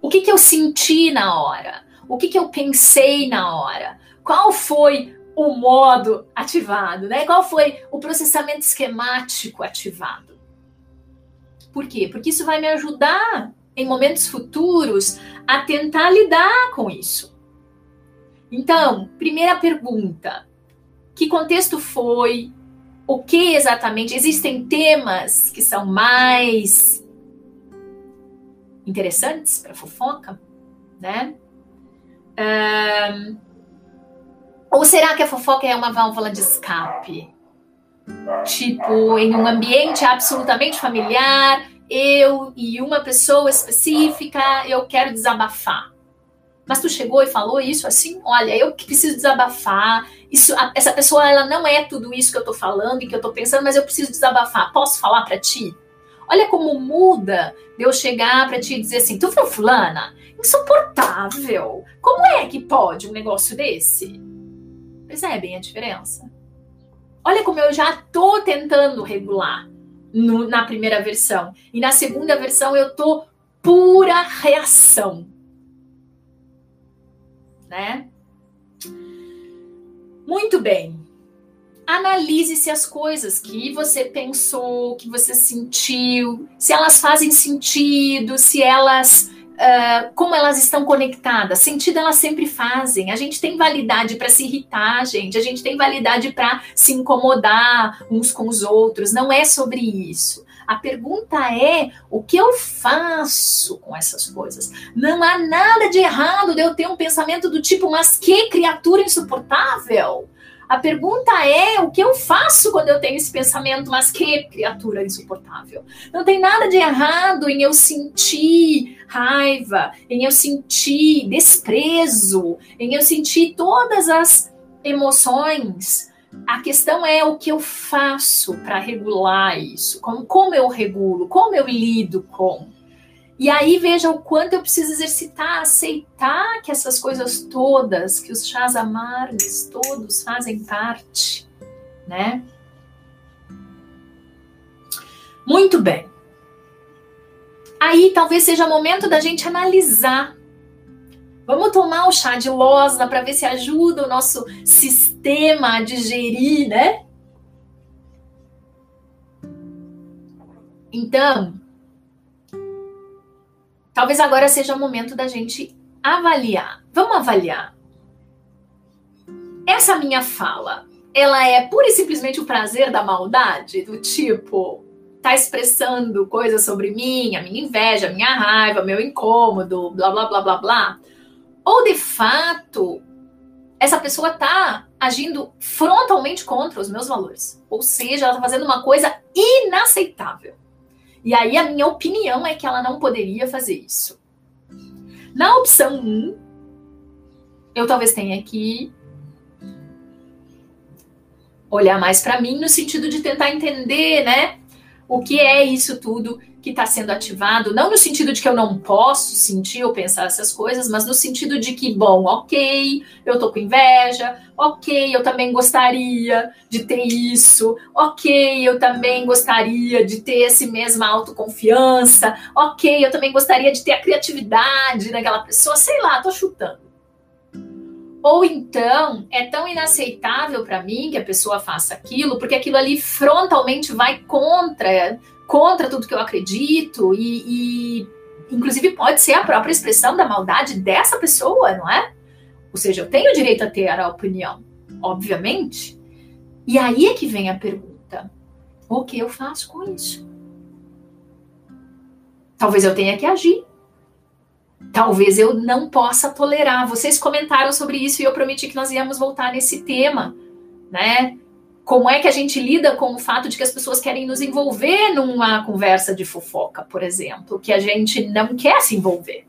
[SPEAKER 1] O que, que eu senti na hora? O que, que eu pensei na hora? Qual foi o modo ativado? Né? Qual foi o processamento esquemático ativado? Por quê? Porque isso vai me ajudar em momentos futuros a tentar lidar com isso. Então, primeira pergunta: que contexto foi? O que exatamente? Existem temas que são mais interessantes para fofoca, né? Um, ou será que a fofoca é uma válvula de escape? Tipo, em um ambiente absolutamente familiar, eu e uma pessoa específica, eu quero desabafar. Mas tu chegou e falou isso assim? Olha, eu preciso desabafar. Isso, a, essa pessoa ela não é tudo isso que eu tô falando e que eu tô pensando, mas eu preciso desabafar. Posso falar para ti? Olha como muda de eu chegar para ti e dizer assim: tu viu fulana? Insuportável. Como é que pode um negócio desse? Percebem a diferença? Olha como eu já tô tentando regular no, na primeira versão. E na segunda versão eu tô pura reação né? Muito bem. Analise se as coisas que você pensou, que você sentiu, se elas fazem sentido, se elas. Uh, como elas estão conectadas. Sentido elas sempre fazem. A gente tem validade para se irritar, gente. A gente tem validade para se incomodar uns com os outros. Não é sobre isso. A pergunta é: o que eu faço com essas coisas? Não há nada de errado de eu ter um pensamento do tipo, mas que criatura insuportável. A pergunta é o que eu faço quando eu tenho esse pensamento, mas que criatura insuportável. Não tem nada de errado em eu sentir raiva, em eu sentir desprezo, em eu sentir todas as emoções a questão é o que eu faço para regular isso, como, como eu regulo, como eu lido com. E aí veja o quanto eu preciso exercitar, aceitar que essas coisas todas, que os chás amargos todos fazem parte, né? Muito bem. Aí talvez seja o momento da gente analisar Vamos tomar o chá de losna para ver se ajuda o nosso sistema a digerir, né? Então, talvez agora seja o momento da gente avaliar. Vamos avaliar. Essa minha fala, ela é pura e simplesmente o prazer da maldade, do tipo, tá expressando coisas sobre mim, a minha inveja, a minha raiva, meu incômodo, blá blá blá blá blá. Ou de fato, essa pessoa está agindo frontalmente contra os meus valores. Ou seja, ela está fazendo uma coisa inaceitável. E aí a minha opinião é que ela não poderia fazer isso. Na opção 1, eu talvez tenha que olhar mais para mim no sentido de tentar entender, né? O que é isso tudo que está sendo ativado, não no sentido de que eu não posso sentir ou pensar essas coisas, mas no sentido de que, bom, ok, eu tô com inveja, ok, eu também gostaria de ter isso, ok, eu também gostaria de ter essa mesma autoconfiança, ok, eu também gostaria de ter a criatividade daquela pessoa, sei lá, tô chutando. Ou então é tão inaceitável para mim que a pessoa faça aquilo, porque aquilo ali frontalmente vai contra contra tudo que eu acredito e, e, inclusive pode ser a própria expressão da maldade dessa pessoa, não é? Ou seja, eu tenho o direito a ter a opinião, obviamente. E aí é que vem a pergunta: o que eu faço com isso? Talvez eu tenha que agir. Talvez eu não possa tolerar. Vocês comentaram sobre isso e eu prometi que nós íamos voltar nesse tema, né? Como é que a gente lida com o fato de que as pessoas querem nos envolver numa conversa de fofoca, por exemplo, que a gente não quer se envolver?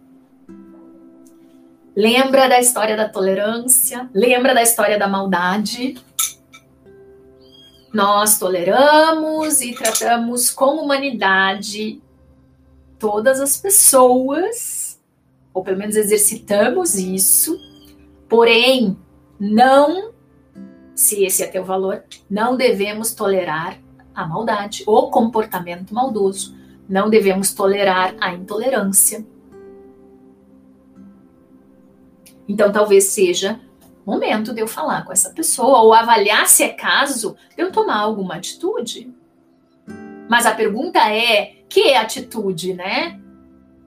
[SPEAKER 1] Lembra da história da tolerância? Lembra da história da maldade? Nós toleramos e tratamos com humanidade todas as pessoas, ou pelo menos exercitamos isso, porém não se esse é teu valor, não devemos tolerar a maldade, o comportamento maldoso. Não devemos tolerar a intolerância. Então, talvez seja momento de eu falar com essa pessoa ou avaliar se é caso de eu tomar alguma atitude. Mas a pergunta é: que atitude, né?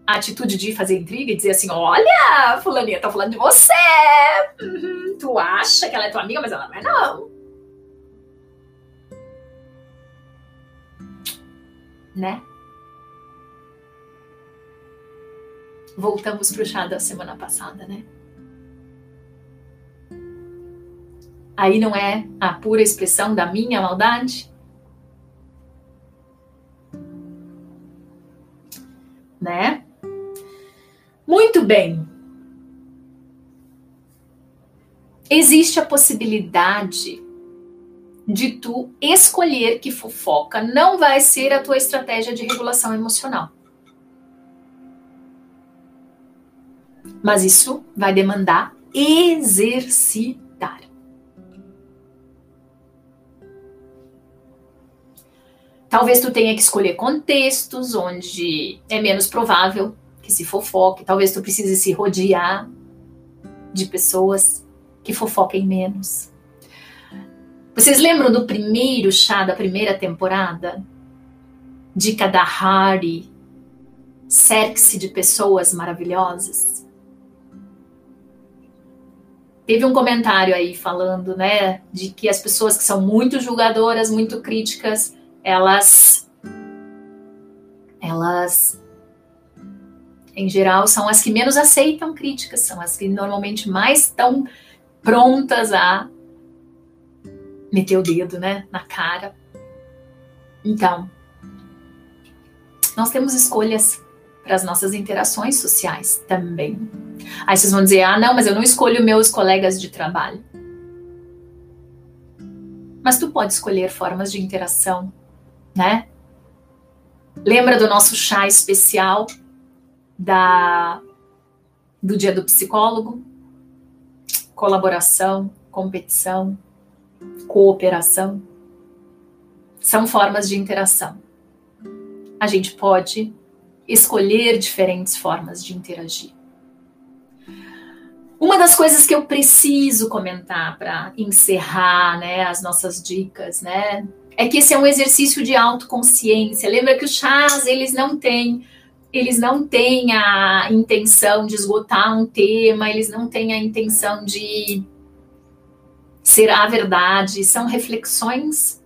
[SPEAKER 1] A atitude de fazer intriga e dizer assim: olha, fulaninha tá falando de você. Uhum, tu acha que ela é tua amiga, mas ela não é, não. Né? Voltamos pro chá da semana passada, né? Aí não é a pura expressão da minha maldade? Né? Muito bem. existe a possibilidade de tu escolher que fofoca não vai ser a tua estratégia de regulação emocional. Mas isso vai demandar exercitar. Talvez tu tenha que escolher contextos onde é menos provável que se fofoque. Talvez tu precise se rodear de pessoas que fofoquem menos. Vocês lembram do primeiro chá da primeira temporada? Dica da Hardy. Cerque-se de pessoas maravilhosas. Teve um comentário aí falando, né, de que as pessoas que são muito julgadoras, muito críticas, elas elas em geral são as que menos aceitam críticas, são as que normalmente mais estão prontas a meter o dedo, né, na cara. Então, nós temos escolhas para as nossas interações sociais também. Aí vocês vão dizer: "Ah, não, mas eu não escolho meus colegas de trabalho". Mas tu pode escolher formas de interação, né? Lembra do nosso chá especial da do dia do psicólogo? Colaboração, competição, cooperação, são formas de interação. A gente pode escolher diferentes formas de interagir. Uma das coisas que eu preciso comentar para encerrar, né, as nossas dicas, né, é que esse é um exercício de autoconsciência. Lembra que os chás, eles não têm eles não têm a intenção de esgotar um tema, eles não têm a intenção de será a verdade, são reflexões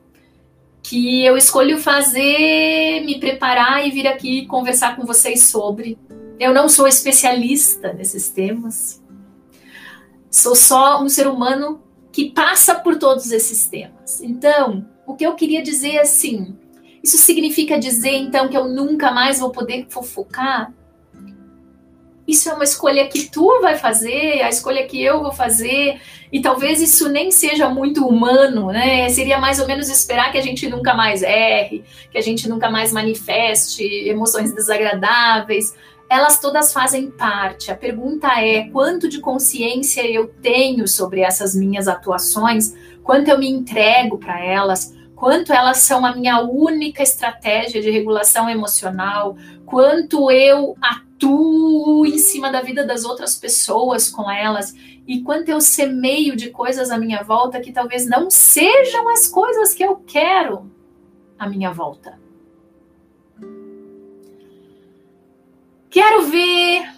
[SPEAKER 1] que eu escolho fazer, me preparar e vir aqui conversar com vocês sobre. Eu não sou especialista nesses temas. Sou só um ser humano que passa por todos esses temas. Então, o que eu queria dizer é assim, isso significa dizer então que eu nunca mais vou poder fofocar? Isso é uma escolha que tu vai fazer, a escolha que eu vou fazer, e talvez isso nem seja muito humano, né? Seria mais ou menos esperar que a gente nunca mais erre, que a gente nunca mais manifeste emoções desagradáveis. Elas todas fazem parte. A pergunta é: quanto de consciência eu tenho sobre essas minhas atuações? Quanto eu me entrego para elas? Quanto elas são a minha única estratégia de regulação emocional, quanto eu atuo em cima da vida das outras pessoas com elas e quanto eu semeio de coisas à minha volta que talvez não sejam as coisas que eu quero à minha volta. Quero ver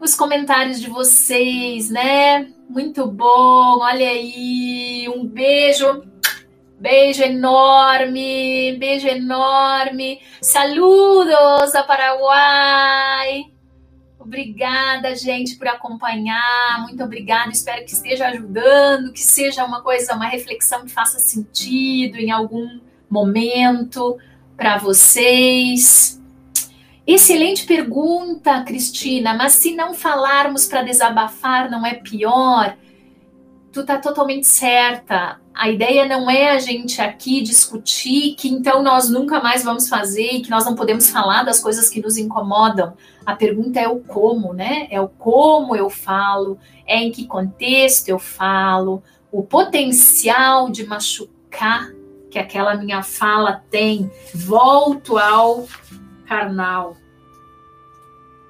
[SPEAKER 1] os comentários de vocês, né? Muito bom, olha aí, um beijo Beijo enorme, beijo enorme. Saludos a Paraguai. Obrigada, gente, por acompanhar. Muito obrigada. Espero que esteja ajudando, que seja uma coisa, uma reflexão que faça sentido em algum momento para vocês. Excelente pergunta, Cristina. Mas se não falarmos para desabafar, não é pior? Tu tá totalmente certa a ideia não é a gente aqui discutir que então nós nunca mais vamos fazer e que nós não podemos falar das coisas que nos incomodam. A pergunta é o como, né? É o como eu falo, é em que contexto eu falo, o potencial de machucar que aquela minha fala tem. Volto ao carnal.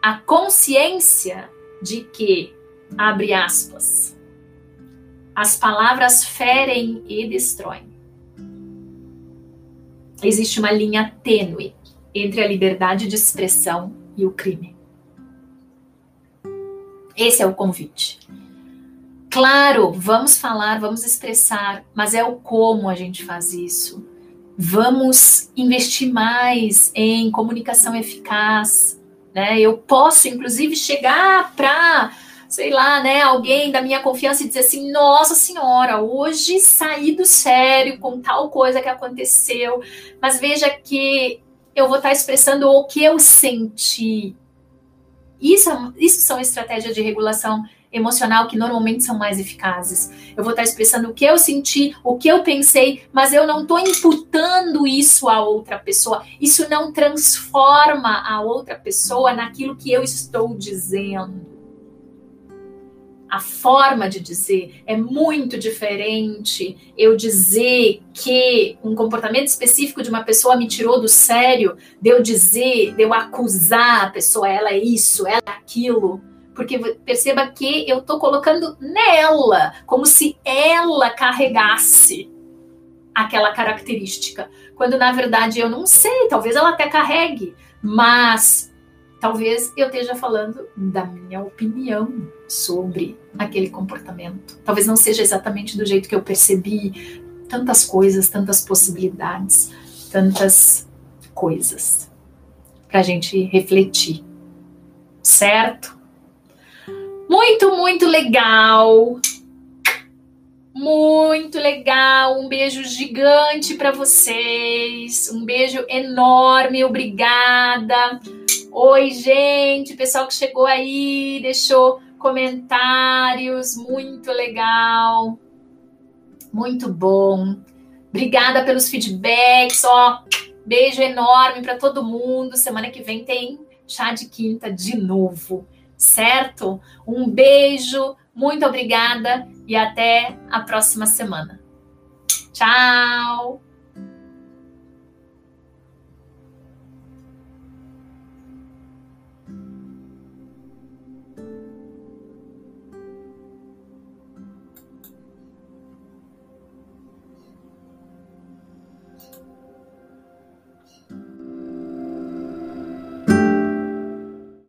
[SPEAKER 1] A consciência de que, abre aspas, as palavras ferem e destroem. Existe uma linha tênue entre a liberdade de expressão e o crime. Esse é o convite. Claro, vamos falar, vamos expressar, mas é o como a gente faz isso. Vamos investir mais em comunicação eficaz. Né? Eu posso, inclusive, chegar para sei lá, né, alguém da minha confiança e dizer assim: nossa senhora, hoje saí do sério com tal coisa que aconteceu, mas veja que eu vou estar expressando o que eu senti. Isso, isso são estratégias de regulação emocional que normalmente são mais eficazes. Eu vou estar expressando o que eu senti, o que eu pensei, mas eu não estou imputando isso a outra pessoa. Isso não transforma a outra pessoa naquilo que eu estou dizendo. A forma de dizer é muito diferente. Eu dizer que um comportamento específico de uma pessoa me tirou do sério, de eu dizer, de eu acusar a pessoa, ela é isso, ela é aquilo porque perceba que eu estou colocando nela, como se ela carregasse aquela característica, quando na verdade eu não sei, talvez ela até carregue, mas talvez eu esteja falando da minha opinião sobre aquele comportamento. Talvez não seja exatamente do jeito que eu percebi tantas coisas, tantas possibilidades, tantas coisas para a gente refletir, certo? Muito, muito legal. Muito legal. Um beijo gigante para vocês. Um beijo enorme. Obrigada. Oi, gente. Pessoal que chegou aí, deixou comentários. Muito legal. Muito bom. Obrigada pelos feedbacks. Ó, beijo enorme para todo mundo. Semana que vem tem chá de quinta de novo certo? Um beijo, muito obrigada e até a próxima semana. Tchau!